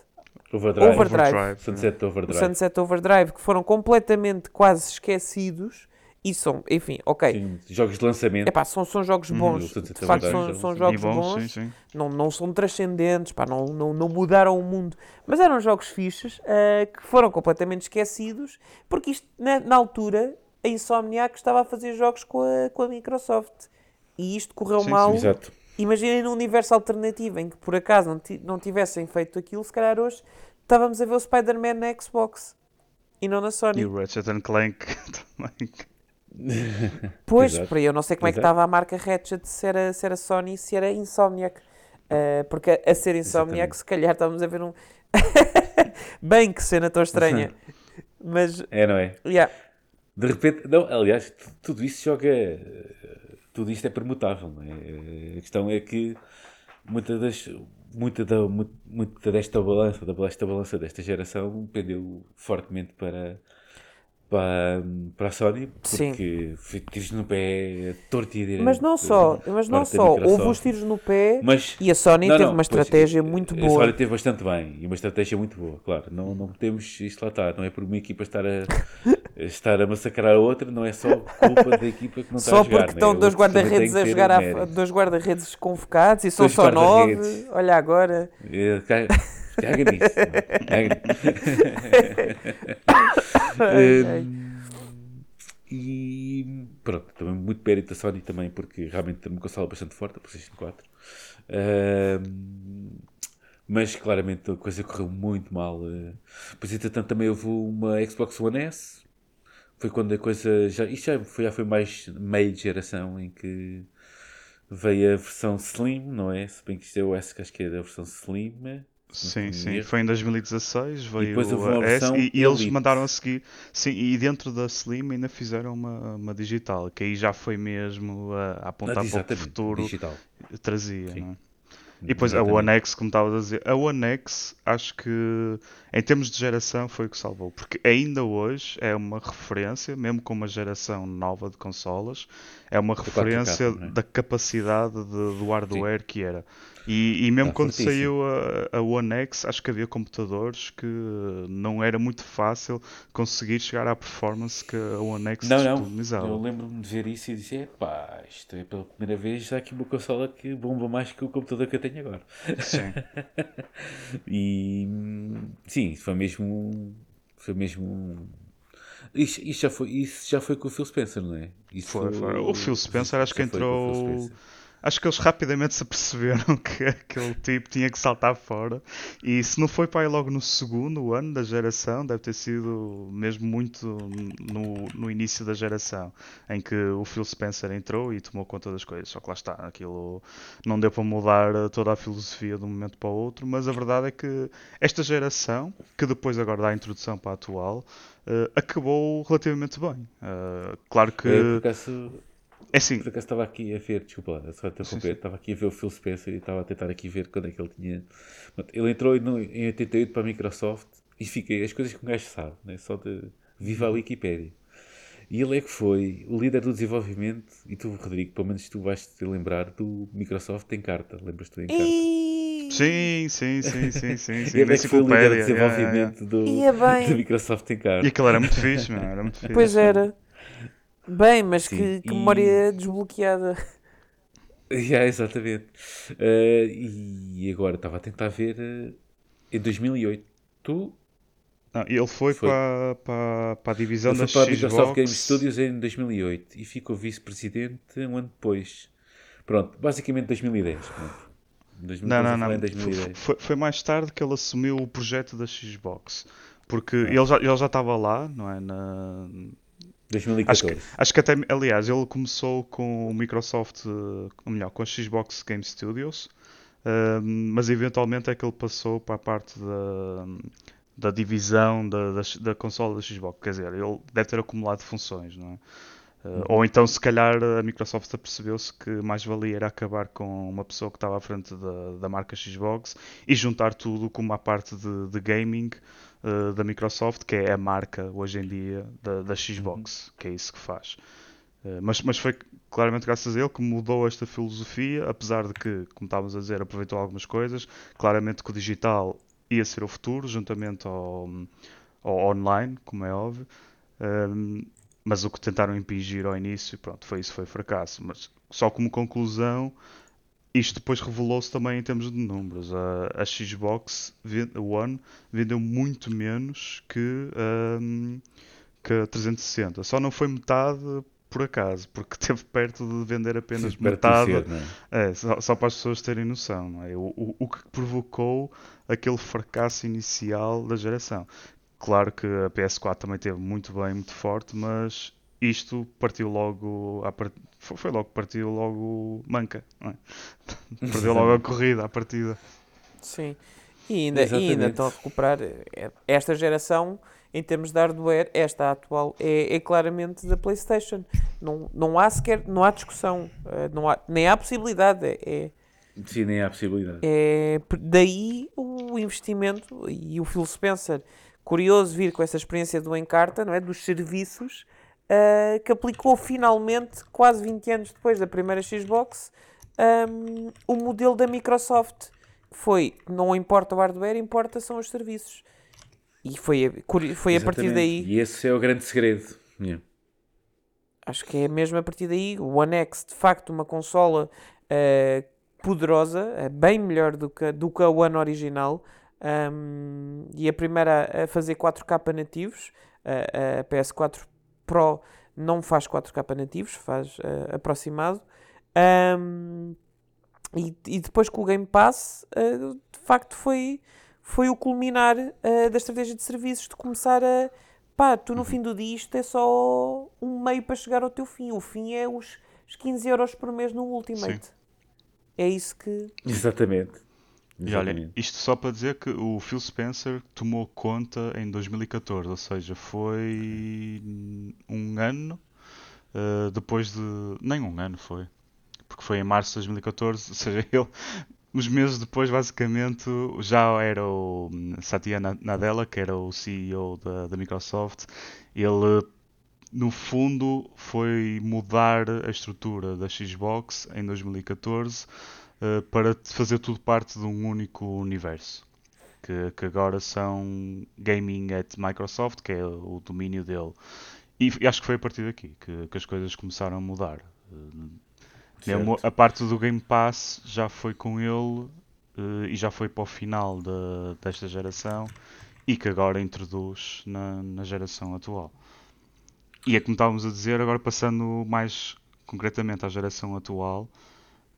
Overdrive. Overdrive. Sunset Overdrive. O Sunset Overdrive, que foram completamente quase esquecidos e são, enfim, ok. Sim, jogos de lançamento. Epá, são, são jogos uhum. bons. Hum, de facto, são, são jogos bons. bons. Sim, sim. Não, não são transcendentes, pá, não, não, não mudaram o mundo. Mas eram jogos fixes uh, que foram completamente esquecidos, porque isto, na, na, altura, a Insomniac estava a fazer jogos com a, com a Microsoft. E isto correu sim, mal. Sim, exato. Imaginem num universo alternativo em que por acaso não, não tivessem feito aquilo, se calhar hoje estávamos a ver o Spider-Man na Xbox e não na Sony. E o Ratchet Clank <laughs> também. <laughs> Pois, para eu não sei como é que estava a marca Ratchet, se era, se era Sony, se era Insomniac. Uh, porque a ser Insomniac, Exatamente. se calhar estávamos a ver um. <laughs> Bem, que cena tão estranha. <laughs> Mas. É, não é? Yeah. De repente, não, aliás, tudo isso joga. Tudo isto é permutável, não é? A questão é que muitas das. Muita, da, muita desta balança, da desta balança desta geração pendeu fortemente para, para, para a Sony porque Sim. tiros no pé torto e direito. Mas não só, mas não só. houve os tiros no pé mas, e a Sony não, teve não, uma estratégia pois, muito boa. A Sony teve bastante bem e uma estratégia muito boa, claro. Não, não podemos isto lá estar, não é por uma equipa estar a, <laughs> estar a massacrar a outra, não é só culpa da equipa que não está só a jogar. Só porque estão dois guarda-redes a jogar, a, dois guarda-redes convocados e são dois só nove. Olha agora. É, <laughs> caga nisso. Caga nisso. E pronto, também muito mérito da Sony também, porque realmente tem uma consola bastante forte, a PlayStation 4. Uh, mas claramente a coisa correu muito mal. Uh, pois entretanto também houve uma Xbox One S. Foi quando a coisa já. Isto já foi, já foi mais meio de geração em que veio a versão Slim, não é? Se bem que isto é o S que acho que é a versão Slim. Sim, sim, foi em 2016, veio a S e, e eles mandaram a seguir. Sim, e dentro da Slim ainda fizeram uma, uma digital, que aí já foi mesmo a, a apontar para o que o futuro digital. trazia. Não é? E depois a One X, como estava a dizer, a One X acho que em termos de geração foi o que salvou, porque ainda hoje é uma referência, mesmo com uma geração nova de consolas, é uma referência é? da capacidade de, do hardware Sim. que era. E, e mesmo quando saiu a, a One X, acho que havia computadores que não era muito fácil conseguir chegar à performance que a One X não, disponibilizava. Não, eu lembro-me de ver isso e dizer, pá, isto é pela primeira vez já aqui uma consola que bomba mais que o computador que eu tenho agora. Sim. <laughs> e sim, foi mesmo. Foi mesmo. Isso, isso, já foi, isso já foi com o Phil Spencer, não é? Isso foi, foi. O Phil Spencer acho que entrou acho que eles rapidamente se aperceberam <laughs> que aquele tipo tinha que saltar fora. E se não foi para aí logo no segundo ano da geração, deve ter sido mesmo muito no, no início da geração, em que o Phil Spencer entrou e tomou conta das coisas. Só que lá está, aquilo não deu para mudar toda a filosofia de um momento para o outro, mas a verdade é que esta geração, que depois agora dá a introdução para a atual, uh, acabou relativamente bem. Uh, claro que. É, é sim. Por acaso estava aqui a ver, desculpa só interromper, estava aqui a ver o Phil Spencer e estava a tentar aqui ver quando é que ele tinha. Ele entrou em 88 para a Microsoft e fiquei, as coisas que um gajo sabe, né? só de viva a uhum. Wikipédia. E ele é que foi o líder do desenvolvimento, e tu, Rodrigo, pelo menos tu vais te lembrar do Microsoft em carta. Lembras-te em carta? Sim, sim, sim, sim, sim. <laughs> sim. ele é que foi o líder de desenvolvimento yeah, yeah. Do, <laughs> do Microsoft em carta. E aquilo era muito fixe, mano. Era muito fixe. Pois era. Bem, mas Sim, que, que memória desbloqueada. <laughs> Yeah, exatamente. Uh, e agora estava a tentar ver uh, em 2008. Tu? Não, ele foi, foi. Para, para, para a divisão ele da foi para a Microsoft Game Studios em 2008 e ficou vice-presidente um ano depois. Pronto, basicamente 2010. Pronto. 2010 não, não, não. Foi, foi, mais tarde que ele assumiu o projeto da Xbox. Porque ah. ele, já, ele já estava lá, não é? Na, 2014. Acho que, acho que até, aliás, ele começou com o Microsoft, ou melhor, com a Xbox Game Studios, uh, mas eventualmente é que ele passou para a parte da, da divisão da, da, da consola da Xbox. Quer dizer, ele deve ter acumulado funções, não é? Uh, ou então, se calhar, a Microsoft percebeu-se que mais valia era acabar com uma pessoa que estava à frente da, da marca Xbox e juntar tudo como a parte de, de gaming uh, da Microsoft, que é a marca hoje em dia da, da Xbox, uhum. que é isso que faz. Uh, mas, mas foi claramente graças a ele que mudou esta filosofia, apesar de que, como estávamos a dizer, aproveitou algumas coisas. Claramente que o digital ia ser o futuro, juntamente ao, ao online, como é óbvio. Um, mas o que tentaram impingir ao início, pronto, foi isso, foi fracasso. Mas só como conclusão, isto depois revelou-se também em termos de números. A, a Xbox One vendeu muito menos que, um, que a 360. Só não foi metade por acaso, porque <laughs> esteve perto de vender apenas Sim, metade. Ser, é? É, só, só, para as pessoas terem noção. É? O, o, o, que provocou aquele fracasso inicial da geração. Claro que a PS4 também teve muito bem, muito forte, mas isto partiu logo. Part... Foi logo, partiu logo manca. É? <laughs> Perdeu logo a corrida à partida. Sim. E ainda, e ainda estão a recuperar. É, esta geração em termos de hardware, esta atual é, é, claramente da PlayStation. Não, não há sequer, não há discussão, eh, não há, nem há possibilidade. É, é, Sim, nem há possibilidade. É, daí o investimento e o Phil Spencer, curioso vir com essa experiência do Encarta, não é? dos serviços, uh, que aplicou finalmente, quase 20 anos depois da primeira Xbox, um, ehm, o modelo da Microsoft. Foi, não importa o hardware, importa são os serviços. E foi, a, foi a partir daí. E esse é o grande segredo. Yeah. Acho que é mesmo a partir daí. O One X, de facto, uma consola uh, poderosa, uh, bem melhor do que, do que a One original. Um, e a primeira a fazer 4K nativos. Uh, a PS4 Pro não faz 4K nativos, faz uh, aproximado. Um, e, e, depois com o Game Pass, uh, de facto, foi foi o culminar uh, da estratégia de serviços, de começar a. pá, tu no uhum. fim do dia isto é só um meio para chegar ao teu fim. O fim é os, os 15 euros por mês no Ultimate. Sim. É isso que. Exatamente. E olha, isto só para dizer que o Phil Spencer tomou conta em 2014, ou seja, foi um ano uh, depois de. Nem um ano foi, porque foi em março de 2014, ou seja, <laughs> ele uns meses depois, basicamente, já era o Satya Nadella, que era o CEO da, da Microsoft, ele no fundo foi mudar a estrutura da Xbox em 2014 uh, para fazer tudo parte de um único universo. Que, que, agora são Gaming at Microsoft, que é o domínio dele. E, e acho que foi a partir daqui que, que as coisas começaram a mudar. Uh, mesmo a parte do Game Pass já foi com ele uh, e já foi para o final de, desta geração e que agora introduz na, na geração atual. E é como estávamos a dizer, agora passando mais concretamente à geração atual,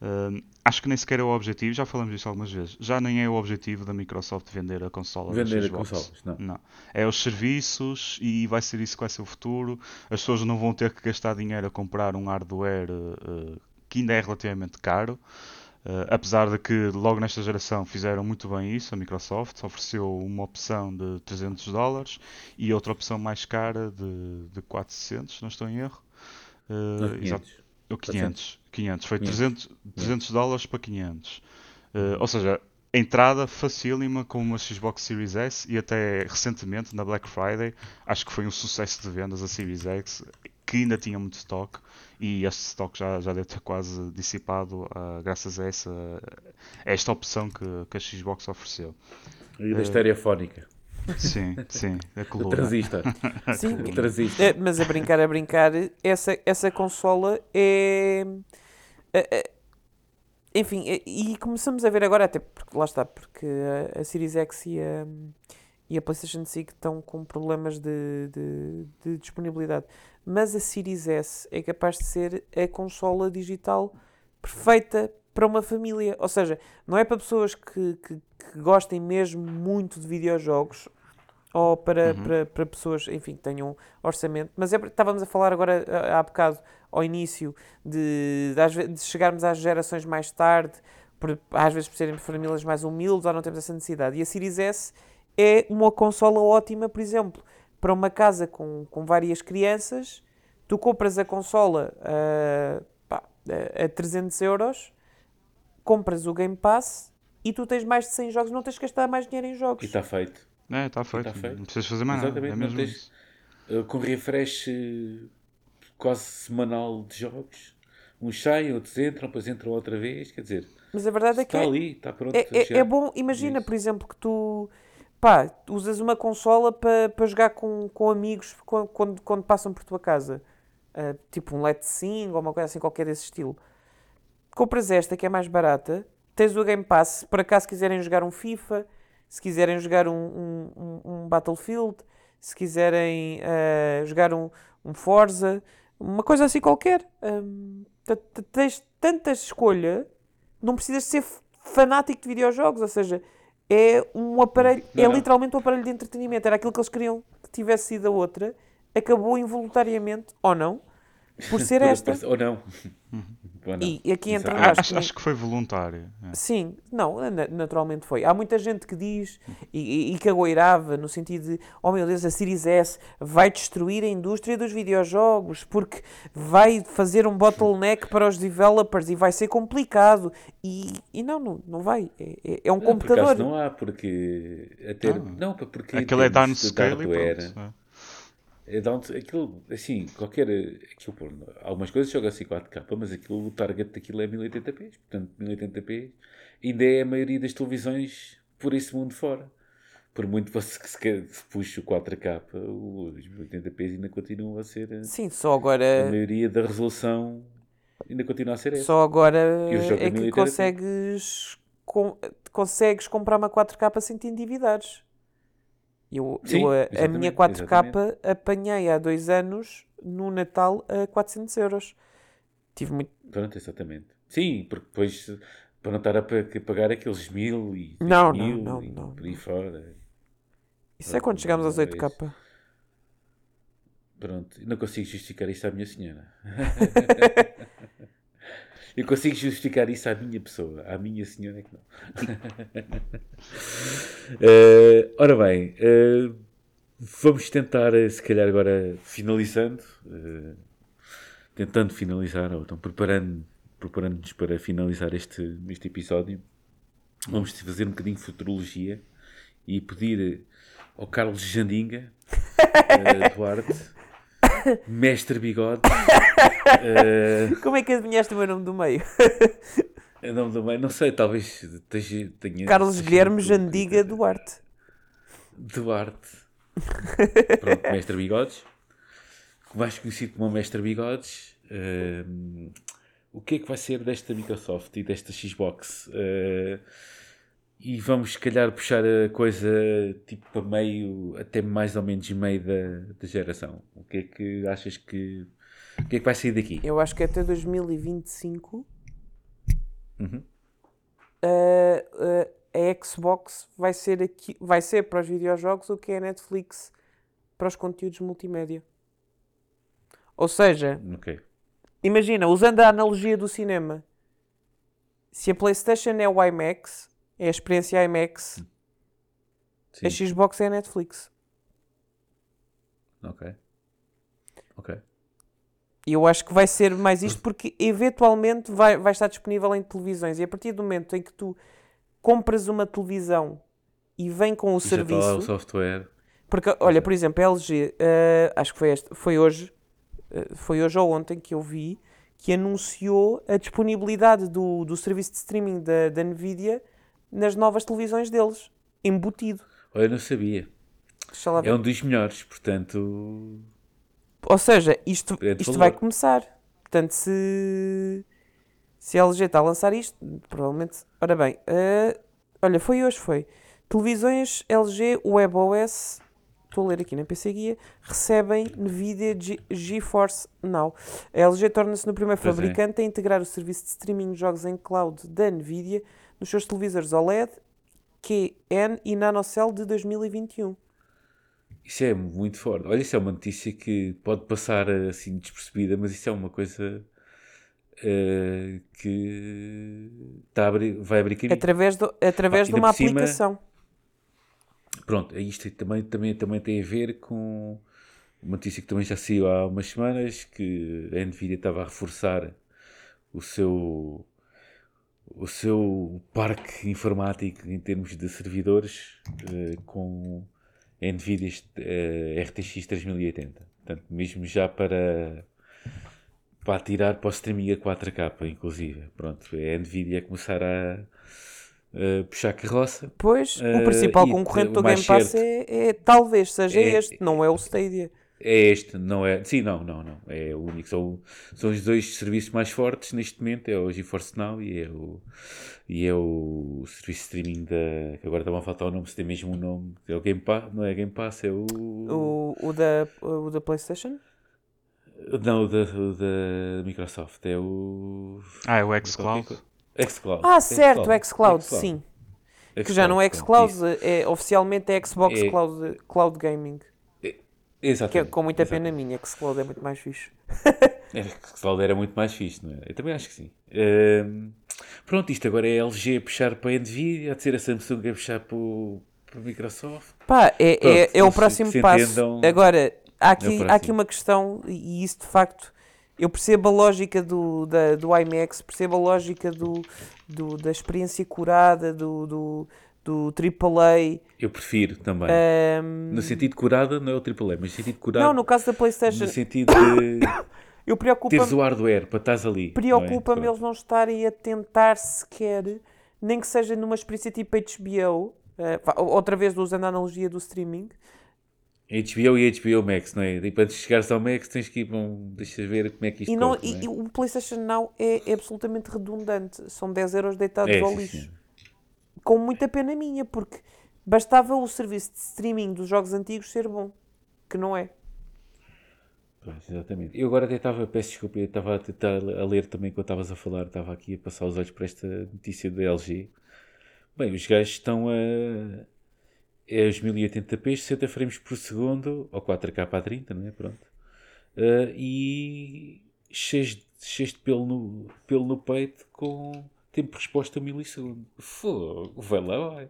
uh, acho que nem sequer é o objetivo, já falamos disso algumas vezes, já nem é o objetivo da Microsoft vender a consola Vender a consola, não. não. É os serviços e vai ser isso que vai ser o futuro. As pessoas não vão ter que gastar dinheiro a comprar um hardware uh, que ainda é relativamente caro. Uh, apesar de que logo nesta geração fizeram muito bem isso, a Microsoft ofereceu uma opção de 300 dólares e outra opção mais cara de, de 400, não estou em erro. Uh, 500. Ou 500, 500. Foi 300, 300 dólares para 500. Uh, ou seja, entrada facílima com uma Xbox Series S e até recentemente na Black Friday acho que foi um sucesso de vendas a Series X que ainda tinha muito estoque e este estoque já, já deve ter quase dissipado uh, graças a, essa, a esta opção que, que a Xbox ofereceu. E da uh, estereofónica. Sim, sim, a <laughs> coluna. O transistor. Sim, <laughs> o transistor. É, mas a brincar, a brincar, essa, essa consola é enfim, e começamos a ver agora, até porque lá está, porque a, a Series X e a, e a PlayStation 5 estão com problemas de, de, de, disponibilidade. Mas a Series S é capaz de ser a consola digital perfeita para uma família. Ou seja, não é para pessoas que, que, que gostem mesmo muito de videojogos ou para, uhum. para, para pessoas, enfim, que tenham orçamento. Mas é, estávamos a falar agora há bocado, ao início, de, de, de chegarmos às gerações mais tarde, por, às vezes por serem famílias mais humildes ou não temos essa necessidade. E a Series S é uma consola ótima, por exemplo, para uma casa com, com várias crianças, tu compras a consola uh, pá, a 300 euros, compras o Game Pass e tu tens mais de 100 jogos, não tens que gastar mais dinheiro em jogos. E está feito. É, está feito. tá feito. Não precisas fazer mais nada. É Exatamente, mesmo tens- isso. Uh, com refresh quase semanal de jogos. Uns saem, outros entram, depois entram outra vez. Quer dizer, Mas a verdade é que está é, ali, está pronto. é, é, é bom, imagina, Isso. por exemplo, que tu pá, usas uma consola para para jogar com, com amigos quando, quando, quando passam por tua casa. Ah, tipo um Let's Sing ou uma coisa assim qualquer desse estilo. Compras esta que é mais barata, tens o Game Pass, se por acaso quiserem jogar um FIFA, se quiserem jogar um, um, um- Battlefield, se quiserem ah, jogar um, um Forza, uma coisa assim qualquer. Hum, tens tanta escolha, não precisas ser fanático de videojogos, ou seja, é um aparelho, Não, é não. literalmente um aparelho de entretenimento. Era aquilo que eles queriam que tivesse sido a outra, acabou involuntariamente, ou não, por ser Por- esta. Ou não. Ou não. E, aqui entre nós. Acho, que- acho que foi voluntário. é. Sim, não, na- naturalmente foi. Há muita gente que diz e, e, e cagoeirava no sentido de, oh meu Deus, a Series S vai destruir a indústria dos videojogos porque vai fazer um bottleneck para os developers e vai ser complicado. E, e não, não, não vai. É, é- é um Não, por computador. acaso não há, porque até Ah. não, porque Aquilo é termos de downscale e pronto. é. É down, aquilo, assim, qualquer. Aquilo, pô, algumas coisas jogam assim 4K, mas aquilo, o target daquilo é 1080p. Portanto, 1080p ainda é a maioria das televisões por esse mundo fora. Por muito que se, que se, que se puxe o 4K, os 1080p ainda continuam a ser. a- Sim, só A agora, maioria da resolução ainda continua a ser essa. só agora é é que 1080p. consegues, com- consegues comprar uma 4K sem te endividares. Eu, Sim, eu a- a, exatamente, minha 4K apanhei há dois anos no Natal a 400 euros. Tive muito. Pronto, exatamente. Sim, porque depois para não estar a pa- a pagar aqueles mil e Não, dois não, mil não, e não, por aí fora. Isso é quando Pronto, chegamos aos não é 8K. Pronto, não consigo justificar isso à minha senhora. <laughs> Eu consigo justificar isso à minha pessoa, à minha senhora é que não. <laughs> Eh, ora bem, eh, vamos tentar, eh, se calhar agora finalizando, eh, tentando finalizar, ou então preparando, preparando-nos para finalizar este, este episódio, vamos fazer um bocadinho de futurologia e pedir ao Carlos Jandinga Duarte, Mestre Bigode, <laughs> eh, Como é que adivinhaste o meu nome do meio? eu não, não, não sei, talvez tenha. Carlos Guilherme Jandiga Duarte. Duarte. <laughs> Pronto, Mestre Bigodes. Mais conhecido como Mestre Bigodes. Ahm, o que é que vai ser desta Microsoft e desta Xbox? Ah, e vamos, se calhar, puxar a coisa tipo para meio, até mais ou menos meio da, da geração. O que é que achas que. O que é que vai sair daqui? Eu acho que até 2025 Uhum. a- a, a Xbox vai ser, aqui, vai ser para os videojogos o que é a Netflix para os conteúdos multimédia. Ou seja, Ok. imagina, usando a analogia do cinema, se a PlayStation é o IMAX, é a experiência IMAX, Sim. a Xbox é a Netflix. Ok. Ok. E eu acho que vai ser mais isto porque eventualmente vai, vai estar disponível em televisões. E a partir do momento em que tu compras uma televisão e vem com o E já está lá o serviço. software. Porque, olha, por exemplo, a LG, eh, acho que foi, este, foi hoje, eh, foi hoje ou ontem que eu vi, que anunciou a disponibilidade do, do serviço de streaming da, da Nvidia nas novas televisões deles, embutido. Olha, eu não sabia. É um dos melhores, portanto. Ou seja, isto, isto valor. vai começar. Portanto, se, se a LG está a lançar isto, provavelmente. Ora bem, eh, olha, foi hoje, foi. Televisões LG WebOS, estou a ler aqui na PC Guia, recebem NVIDIA G- GeForce Now. A LG torna-se no primeiro Pois é. fabricante a integrar o serviço de streaming de jogos em cloud da NVIDIA nos seus televisores OLED, QN e NanoCell de 2021. Isso é muito forte. Olha, isso é uma notícia que pode passar assim despercebida, mas isso é uma coisa eh, que abrir- vai abrir caminho. Através, do, através Pá, de uma por cima- aplicação. Pronto, isto também, também, também tem a ver com uma notícia que também já saiu há umas semanas, que a Nvidia estava a reforçar o seu o seu parque informático em termos de servidores eh, com a Nvidia uh, RTX 3080. Portanto, mesmo já para, para atirar para o streaming a 4K, inclusive. Pronto, é a Nvidia a começar a, a puxar carroça. Pois, uh, o principal concorrente do Game Pass é, é, talvez seja é, este, não é o Stadia. É este, não é? Sim, não, não, não. É o único. São, são os dois serviços mais fortes neste momento: é o GeForce Now e é o, e é o serviço de streaming da. que agora está a faltar o nome, se tem mesmo um nome. É o Game Pass, não é Game Pass, é o. O, o, da, o da PlayStation? Não, o da, o da Microsoft. É o. Ah, é o Xcloud? Xcloud. Ah, certo, o Xcloud, sim. que já não é Xcloud, é, oficialmente é Xbox é... Cloud, Cloud Gaming. Exatamente. Que é com muita pena minha, que Xcloud é muito mais fixe. <laughs> é, Xcloud era muito mais fixe, não é? Eu também acho que sim. Pronto, isto agora é a LG a puxar para a Nvidia, a ser a Samsung a puxar para o, para o Microsoft. Pá, é, pronto, é, é o próximo passo. Entendam... Agora, há aqui, é há aqui uma questão, e isso de facto, eu percebo a lógica do, da, do IMAX, percebo a lógica do, do, da experiência curada, do, do do AAA. Eu prefiro também. Um... No sentido curada, não é o AAA, mas no sentido de curada. Não, no caso da PlayStation. No sentido de. <coughs> eu preocupa teres o hardware para estás ali. É? Preocupa-me é? eles não estarem a tentar sequer, nem que seja numa experiência tipo HBO, uh, outra vez usando a analogia do streaming. HBO e HBO Max, não é? E para chegares ao Max tens que ir, bom, deixa ver como é que isto e, não, corre, não é? e o PlayStation Now é, é, absolutamente redundante. São 10 euros deitados é, ao lixo. Sim, com muita pena minha, porque bastava o serviço de streaming dos jogos antigos ser bom, que não é. Pois, exatamente. Eu agora até estava, peço desculpa, eu estava a tentar a ler também quando estavas a falar, estava aqui a passar os olhos para esta notícia da LG. Bem, os gajos estão a. É os 1080p, 60 frames por segundo, ou 4K a 30, não é? Pronto. Uh, e cheios, cheios de pelo no, pelo no peito com tempo de resposta a milissegundo. Fogo, vai lá, vai.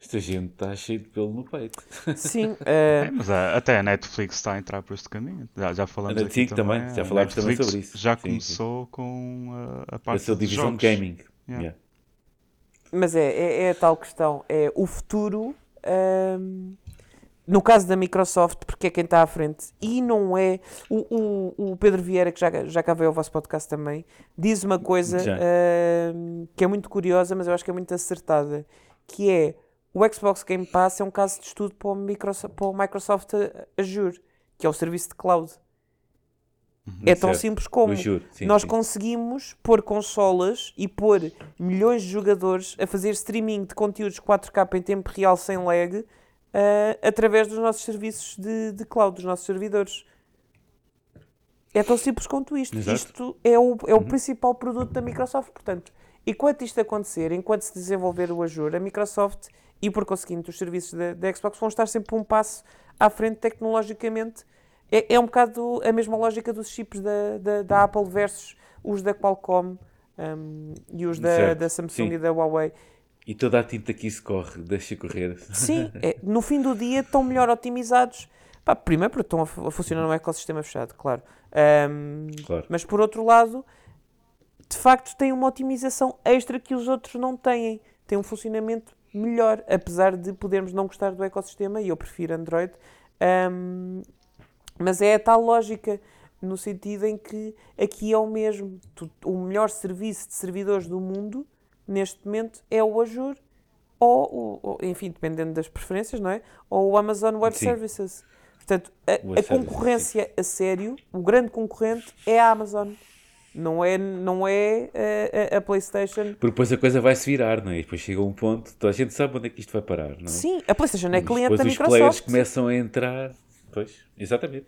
Esta gente está cheia de pelo no peito. Sim, <laughs> uh... é, mas até a Netflix está a entrar por este caminho. Já, já falamos aqui sim, também. também. Já falámos também sobre isso. Já sim, começou sim. com a, a parte a sua divisão de gaming. Yeah. Yeah. Mas é, é, é, a tal questão. É o futuro. Um, no caso da Microsoft, porque é quem está à frente, e não é. O, o, o Pedro Vieira, que já, já cá veio ao vosso podcast também, diz uma coisa uh, que é muito curiosa, mas eu acho que é muito acertada, que é o Xbox Game Pass é um caso de estudo para o Microsoft, para o Microsoft Azure, que é o serviço de cloud. Uhum, é tão certo. simples como sim, nós sim. conseguimos pôr consolas e pôr milhões de jogadores a fazer streaming de conteúdos 4K em tempo real sem lag uh, através dos nossos serviços de, de cloud, dos nossos servidores. É tão simples quanto isto. Exato. Isto é o, é o uhum. principal produto da Microsoft. Portanto, enquanto isto acontecer, enquanto se desenvolver o Azure, a Microsoft e por conseguinte os serviços da, da Xbox vão estar sempre um passo à frente tecnologicamente. É, é um bocado a mesma lógica dos chips da, da, da Apple versus os da Qualcomm um, e os da, da Samsung Sim. e da Huawei. E toda a tinta que isso corre, deixa correr. Sim, <laughs> é, no fim do dia estão melhor otimizados. Pá, primeiro porque estão a, a funcionar num ecossistema fechado, claro. Um, claro. Mas por outro lado, de facto têm uma otimização extra que os outros não têm. Tem um funcionamento melhor, apesar de podermos não gostar do ecossistema, e eu prefiro Android. Um, mas é a tal lógica, no sentido em que aqui é o mesmo. O melhor serviço de servidores do mundo neste momento é o Azure ou, ou, enfim, dependendo das preferências, não é? Ou o Amazon Web Sim. Services. Portanto, a, a concorrência a sério, o grande concorrente é a Amazon. Não é, não é a, a, a PlayStation. Porque depois a coisa vai se virar, não é? E depois chega um ponto, toda a gente sabe onde é que isto vai parar, não é? Sim, a PlayStation é cliente depois da Microsoft. os players começam a entrar. Pois, exatamente.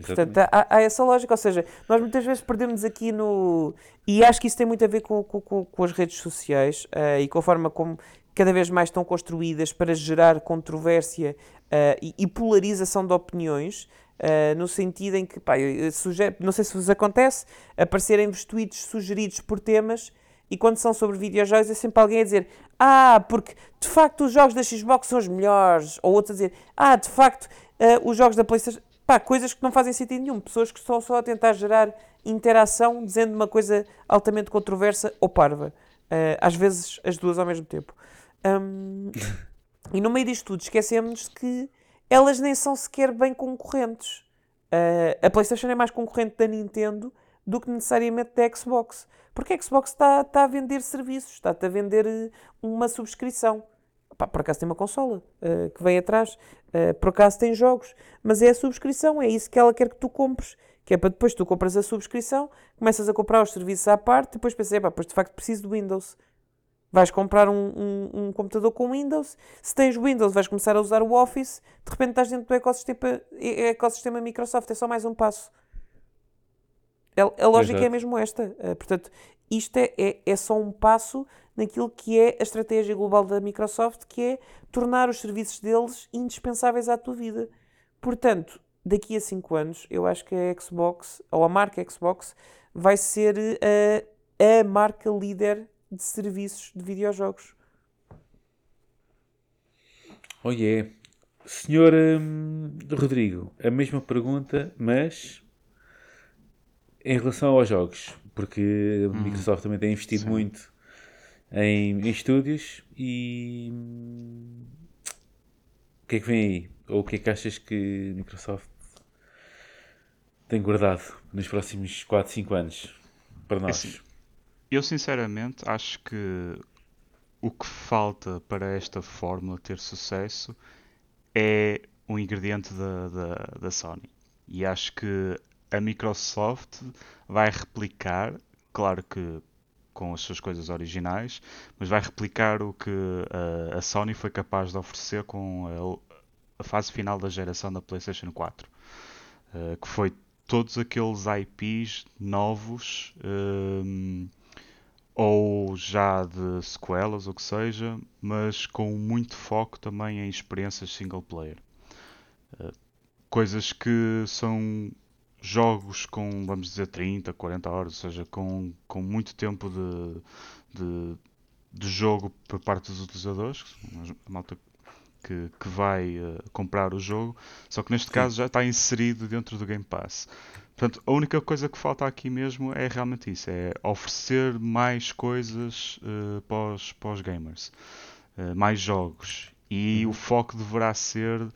Portanto, há, há, essa lógica, ou seja, nós muitas vezes perdemos aqui no. E acho que isso tem muito a ver com, com, com as redes sociais uh, e com a forma como cada vez mais estão construídas para gerar controvérsia uh, e, e, polarização de opiniões, uh, no sentido em que, pá, não sei se vos acontece, aparecerem-vos tweets sugeridos por temas e quando são sobre videojogos é sempre alguém a dizer ah, porque de facto os jogos da Xbox são os melhores, ou outros a dizer ah, de facto os jogos da Playstation Pá, coisas que não fazem sentido nenhum. Pessoas que estão só a tentar gerar interação dizendo uma coisa altamente controversa ou parva. Uh, às vezes as duas ao mesmo tempo. Um, e no meio disto tudo esquecemos que elas nem são sequer bem concorrentes. Uh, a PlayStation é mais concorrente da Nintendo do que necessariamente da Xbox. Porque a Xbox está tá a vender serviços, está-te a vender eh, uma subscrição. Pá, por acaso tem uma consola uh, que vem atrás, uh, por acaso tem jogos, mas é a subscrição, é isso que ela quer que tu compres. Que é para depois tu compras a subscrição, começas a comprar os serviços à parte, depois pensas, pá, pois de facto preciso do Windows. Vais comprar um, um, um, computador com Windows, se tens Windows vais começar a usar o Office, de repente estás dentro do ecossistema, ecossistema Microsoft, é só mais um passo. A, a lógica Exato. é mesmo esta. Uh, portanto, isto é, é, é, só um passo naquilo que é a estratégia global da Microsoft, que é tornar os serviços deles indispensáveis à tua vida. Portanto, daqui a 5 anos, eu acho que a Xbox, ou a marca Xbox, vai ser a, a marca líder de serviços de videojogos. Oh yeah. Senhor hum, Rodrigo, a mesma pergunta, mas em relação aos jogos, porque a hum. Microsoft também tem investido Sim. muito em, em estúdios e o que é que vem aí? Ou o que é que achas que a Microsoft tem guardado nos próximos 4, 5 anos para nós? Assim, eu sinceramente acho que o que falta para esta fórmula ter sucesso é um ingrediente da, da, da Sony. E acho que a Microsoft vai replicar, claro que com as suas coisas originais, mas vai replicar o que a, a Sony foi capaz de oferecer com a, a, fase final da geração da PlayStation 4, uh, eh, que foi todos aqueles IPs novos um, ou já de sequelas, ou que seja, mas com muito foco também em experiências single player. Uh, coisas que são jogos com, vamos dizer, 30, 40 horas, ou seja, com, com muito tempo de, de, de jogo por parte dos utilizadores, a malta que, que vai uh, comprar o jogo, só que neste Sim. caso já está inserido dentro do Game Pass. Portanto, a única coisa que falta aqui mesmo é realmente isso, é oferecer mais coisas uh, para, os, para os gamers, uh, mais jogos. E uhum. o foco deverá ser,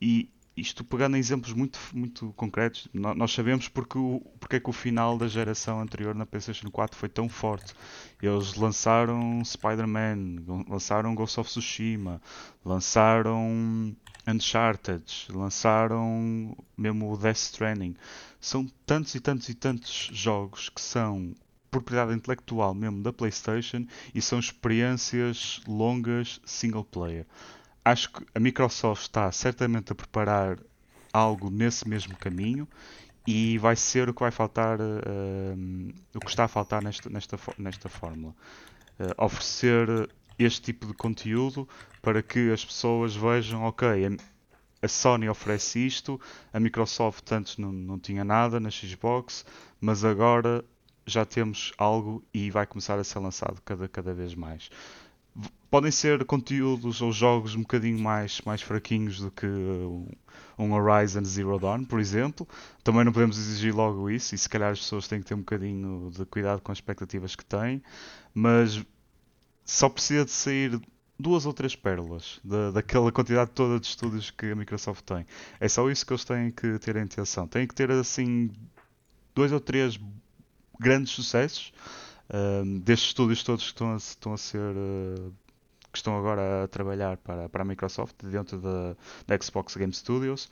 e isto pegando em exemplos muito, muito concretos, nós sabemos porque, o, porque é que o final da geração anterior na PlayStation 4 foi tão forte. Eles lançaram Spider-Man, lançaram Ghost of Tsushima, lançaram Uncharted, lançaram mesmo o Death Stranding. São tantos e tantos e tantos jogos que são propriedade intelectual mesmo da PlayStation e são experiências longas single player acho que a Microsoft está certamente a preparar algo nesse mesmo caminho e vai ser o que vai faltar, uh, o que está a faltar nesta, nesta, nesta fórmula. Uh, oferecer este tipo de conteúdo para que as pessoas vejam, ok, a Sony oferece isto, a Microsoft antes não, não tinha nada na Xbox, mas agora já temos algo e vai começar a ser lançado cada, cada vez mais podem ser conteúdos ou jogos um bocadinho mais, mais fraquinhos do que um Horizon Zero Dawn, por exemplo. Também não podemos exigir logo isso e se calhar as pessoas têm que ter um bocadinho de cuidado com as expectativas que têm, mas só precisa de sair duas ou três pérolas da, daquela quantidade toda de estúdios que a Microsoft tem. É só isso que eles têm que ter em atenção. Têm que ter assim dois ou três grandes sucessos destes estúdios todos que estão a, estão a ser uh, que estão agora a trabalhar para, para a Microsoft dentro da, da Xbox Game Studios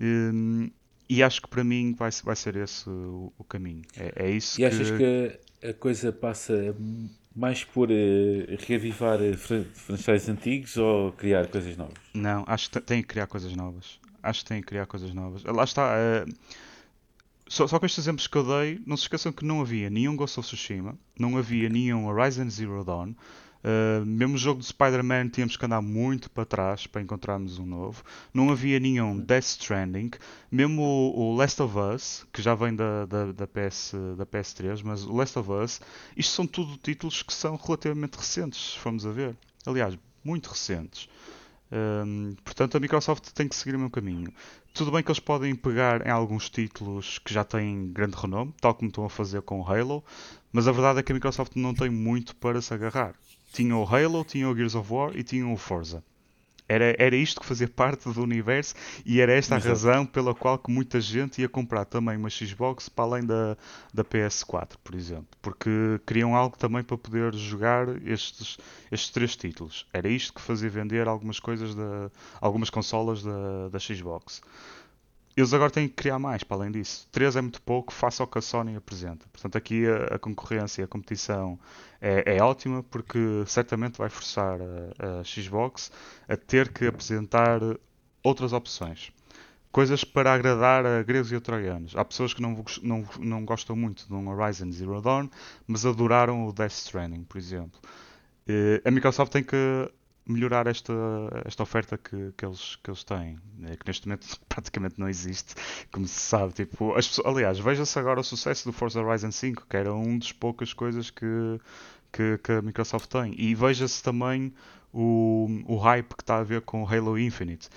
um, e acho que para mim vai, vai ser esse o, o caminho é, é isso e que... achas que a coisa passa mais por uh, reavivar eh, franchises antigos ou criar coisas novas? Não, acho que tem que criar coisas novas. Acho que tem que criar coisas novas. Lá está. Uh, só, só com estes exemplos que eu dei, não se esqueçam que não havia nenhum Ghost of Tsushima, não havia nenhum Horizon Zero Dawn. Uh, mesmo o jogo de Spider-Man tínhamos que andar muito para trás para encontrarmos um novo. Não havia nenhum Death Stranding. Mesmo o, o Last of Us, que já vem da, da, da, PS, da PS3, mas o Last of Us, isto são tudo títulos que são relativamente recentes, se formos a ver. Aliás, muito recentes. Um, portanto, a Microsoft tem que seguir o meu caminho. Tudo bem que eles podem pegar em alguns títulos que já têm grande renome, tal como estão a fazer com o Halo, mas a verdade é que a Microsoft não tem muito para se agarrar. Tinha o Halo, tinha o Gears of War e tinha o Forza. Era, era isto que fazia parte do universo e era esta a Exato. razão pela qual que muita gente ia comprar também uma Xbox para além da, da PS4, por exemplo. Porque queriam algo também para poder jogar estes, estes três títulos. Era isto que fazia vender algumas coisas da, algumas consolas da, da Xbox. Eles agora têm que criar mais, para além disso. 3 é muito pouco, face ao que a Sony apresenta. Portanto, aqui a, a concorrência e a competição é, é ótima, porque certamente vai forçar a, a Xbox a ter que apresentar outras opções. Coisas para agradar a gregos e troianos. Há pessoas que não, não, não gostam muito de um Horizon Zero Dawn, mas adoraram o Death Stranding, por exemplo. Eh, A Microsoft tem que melhorar esta, esta oferta que, que, eles, que eles têm, eh, que neste momento <laughs> praticamente não existe, como se sabe. Tipo, as aliás, veja-se agora o sucesso do Forza Horizon 5, que era um dos poucas coisas que, que, que a Microsoft tem. E veja-se também o, o hype que está a ver com Halo Infinite.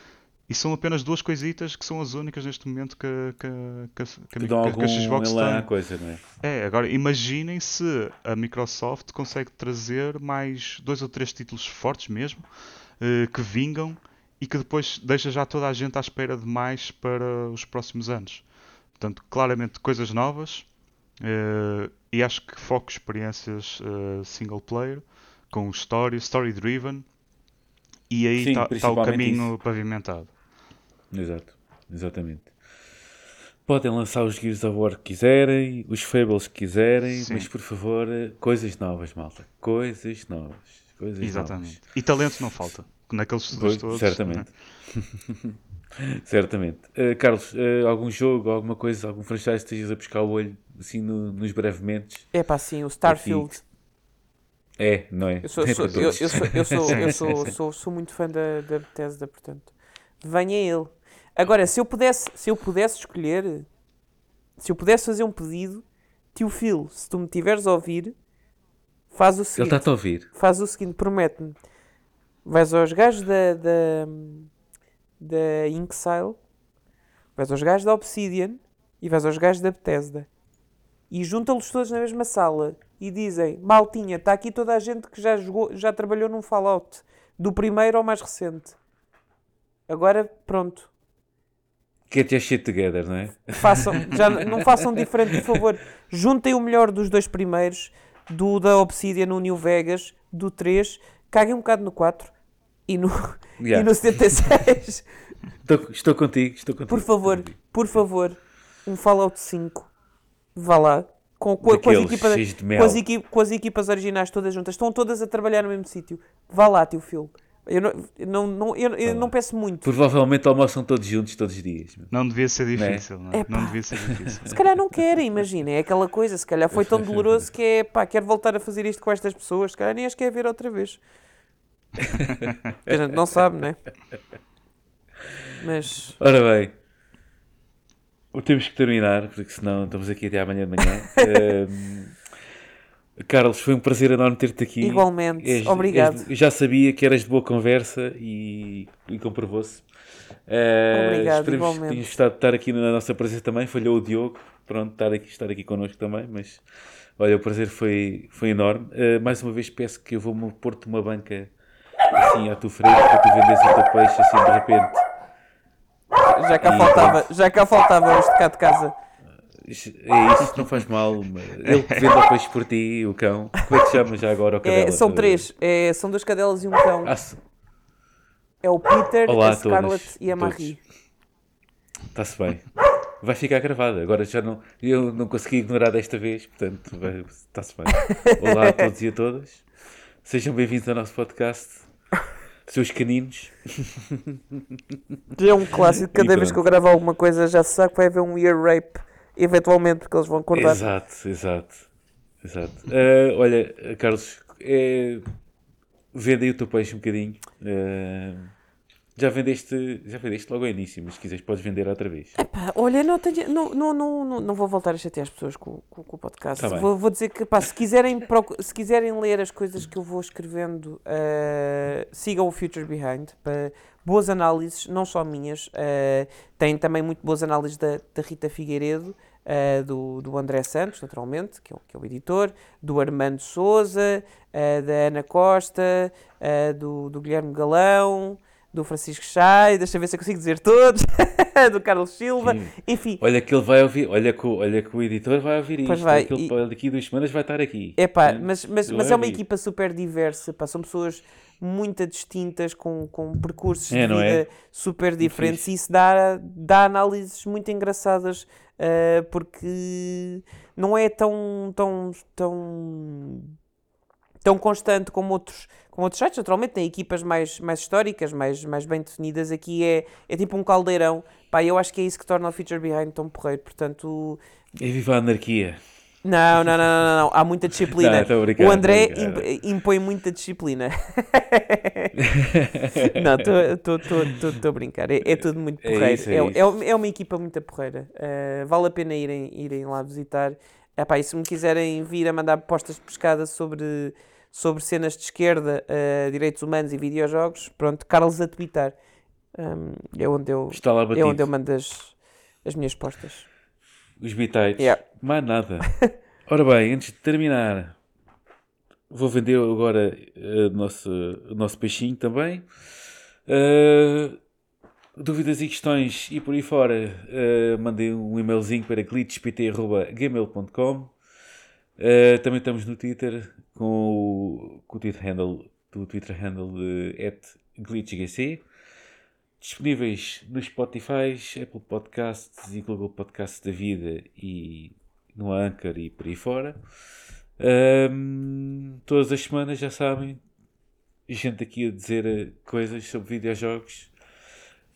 E são apenas duas coisitas que são as únicas neste momento que, que, que, a- que, a Que dão que a algum Xbox tem. coisa, não é? É, agora imaginem se a Microsoft consegue trazer mais dois ou três títulos fortes mesmo, eh, que vingam e que depois deixa já toda a gente à espera de mais para os próximos anos. Portanto, claramente coisas novas eh, e acho que foco experiências eh, single player, com story, story driven e aí está o principalmente caminho isso. pavimentado. Exato, exatamente. Podem lançar os Gears of War que quiserem, os Fables que quiserem, Sim. mas por favor, coisas novas, malta. Coisas novas. Coisas Exatamente. E talento não falta. Naqueles estudos todos. certamente. <laughs> Certamente. Eh, Carlos, eh, algum jogo, alguma coisa, algum franchise que estejas a buscar o olho assim no- nos brevemente? É pá, sim, o Starfield. É, não é? Eu sou, sou- para eu, sou, eu sou, <laughs> eu sou, sou, sou muito fã da, da Bethesda, portanto. Venha ele. Agora, se eu pudesse, se eu pudesse escolher, se eu pudesse fazer um pedido, tio Phil, se tu me tiveres a ouvir, faz o Ele seguinte. está-te a ouvir. Faz o seguinte, promete-me. Vais aos gajos da, da, da Inxile, vais aos gajos da Obsidian e vais aos gajos da Bethesda. E junta-los todos na mesma sala e dizem: Maltinha, está aqui toda a gente que já, jogou, já trabalhou num Fallout, do primeiro ao mais recente. Agora, pronto. Get your shit together, não é? Façam, <laughs> já não façam diferente, por favor. Juntem o melhor dos dois primeiros, do da Obsidian no New Vegas, do 3, caguem um bocado no 4 e no, Yeah. e no 76. Estou, estou contigo, estou contigo. Por favor, por favor, um Fallout 5. Vá lá. Com, com, com as equipas, com, as equipas originais todas juntas. Estão todas a trabalhar no mesmo sítio. Vá lá, tio Phil. Eu não, eu não, não- eu, eu não peço muito. Provavelmente almoçam todos juntos todos os dias. Não devia ser Não é? difícil, não, é? Não devia ser difícil. Se calhar não querem, imaginem. É aquela coisa. Se calhar foi tão <laughs> doloroso que é pá, quero voltar a fazer isto com estas pessoas. Se calhar nem as quer ver outra vez. <laughs> a gente não sabe, né? Mas Ora bem, temos que terminar, porque senão estamos aqui até amanhã de manhã. <laughs> Carlos, foi um prazer enorme ter-te aqui. igualmente, És- obrigado. és- já sabia que eras de boa conversa e, e comprovou-se. Ah, Obrigado, esperemos que igualmente. gostado de estar aqui na nossa presença também. Falhou o Diogo, pronto, estar aqui, estar aqui connosco também, mas olha, o prazer foi, foi enorme. Ah, mais uma vez peço que eu vou pôr-te uma banca assim à tua frente para tu venderes o teu peixe assim de repente. Já cá E- faltava, já cá faltava este cá de casa. É isso, não faz mal. Ele que vende peixe por ti, o cão. Como é que chama já agora o cadela? É, são três. É, são duas cadelas e um cão. Ah, É o Peter, Olá a Scarlett e a todos. Marie. Está-se bem. Vai ficar gravado. Agora já não. Eu não consegui ignorar desta vez, portanto, está-se bem. Olá a todos e a todas. Sejam bem-vindos ao nosso podcast. Seus caninos. Já é um clássico. Cada E vez que eu gravo alguma coisa já se sabe que vai haver um ear rape. Eventualmente, porque eles vão acordar. Exato, exato. Exato. Ah, olha, Carlos, é... vende aí o teu peixe um bocadinho. Ah, já vendeste, já vendeste logo ao início, mas se quiseres podes vender outra vez. Pá, olha, não, tenho, não, não, não, não, vou voltar a chatear as pessoas com, com, com o podcast. Tá vou, vou dizer que, pá, se quiserem, se quiserem ler as coisas que eu vou escrevendo, eh, sigam o Future Behind. Para boas análises, não só minhas, eh, tem também muito boas análises da, da Rita Figueiredo, eh, do, do André Santos, naturalmente, que é, que é o editor, do Armando Souza, eh, da Ana Costa, eh, do, do Guilherme Galão. Do Francisco Chay, deixa ver se eu consigo dizer todos, <laughs> do Carlos Silva, Sim. enfim. Olha que ele vai ouvir, olha que, o- olha que o editor vai ouvir Pois isto. vai, ele, e- daqui a duas semanas vai estar aqui. Epá, Hein? mas, mas, Ele mas é uma ouvir. equipa super diversa, pá, são pessoas muito distintas, com, com percursos É, de não vida é? super diferentes e isso dá, dá análises muito engraçadas, ah, porque não é tão, tão, tão, tão constante como outros, como outros sites. Naturalmente tem equipas mais, mais históricas, mais, mais bem definidas. Aqui é, é tipo um caldeirão. Pá, eu acho que é isso que torna o Feature Behind tão porreiro. Portanto, É viva a anarquia. não, não, não, não, não, há muita disciplina. Não, o André impõe muita disciplina. <laughs> não, estou a brincar. É, é tudo muito É porreiro. é é, isso. é, é uma equipa muito porreira. Uh, vale a pena irem, irem lá visitar. Epá, e se me quiserem vir a mandar propostas de pescada sobre, sobre cenas de esquerda, uh, direitos humanos e videojogos, pronto, Carlos a twittar. Um, é onde eu, Está lá é onde eu mando as, as minhas postas. Os bitites. Yeah. Mais nada. <laughs> Ora bem, antes de terminar, vou vender agora eh, o nosso, o nosso peixinho também. Eh, dúvidas e questões e por aí fora, eh, mandei um e-mailzinho para glitchpt.gmail.com Eh, Também estamos no Twitter com o, com o Twitter handle, do Twitter handle glitchgc. Disponíveis no Spotify, Apple Podcasts e Google Podcasts da vida e no Anchor e por aí fora. Ahm, todas as semanas, já sabem, gente aqui a dizer eh, coisas sobre videojogos.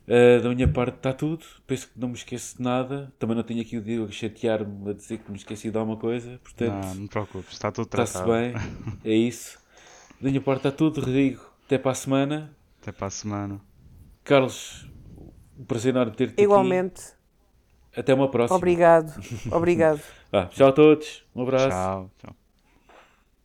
Ah, da minha parte está tudo. Penso que não me esqueço de nada. Também não tenho aqui o Diogo a chatear-me a dizer que me esqueci de alguma coisa. Portanto, Não, não te preocupes, está tudo está-se tratado. bem. <laughs> É isso. Da minha parte está tudo. Rodrigo, até para a semana. Até para a semana. Carlos, um prazer enorme ter-te aqui. Igualmente. Até uma próxima. Obrigado. <laughs> Obrigado. Vá, tchau a todos. Um abraço. Tchau. tchau.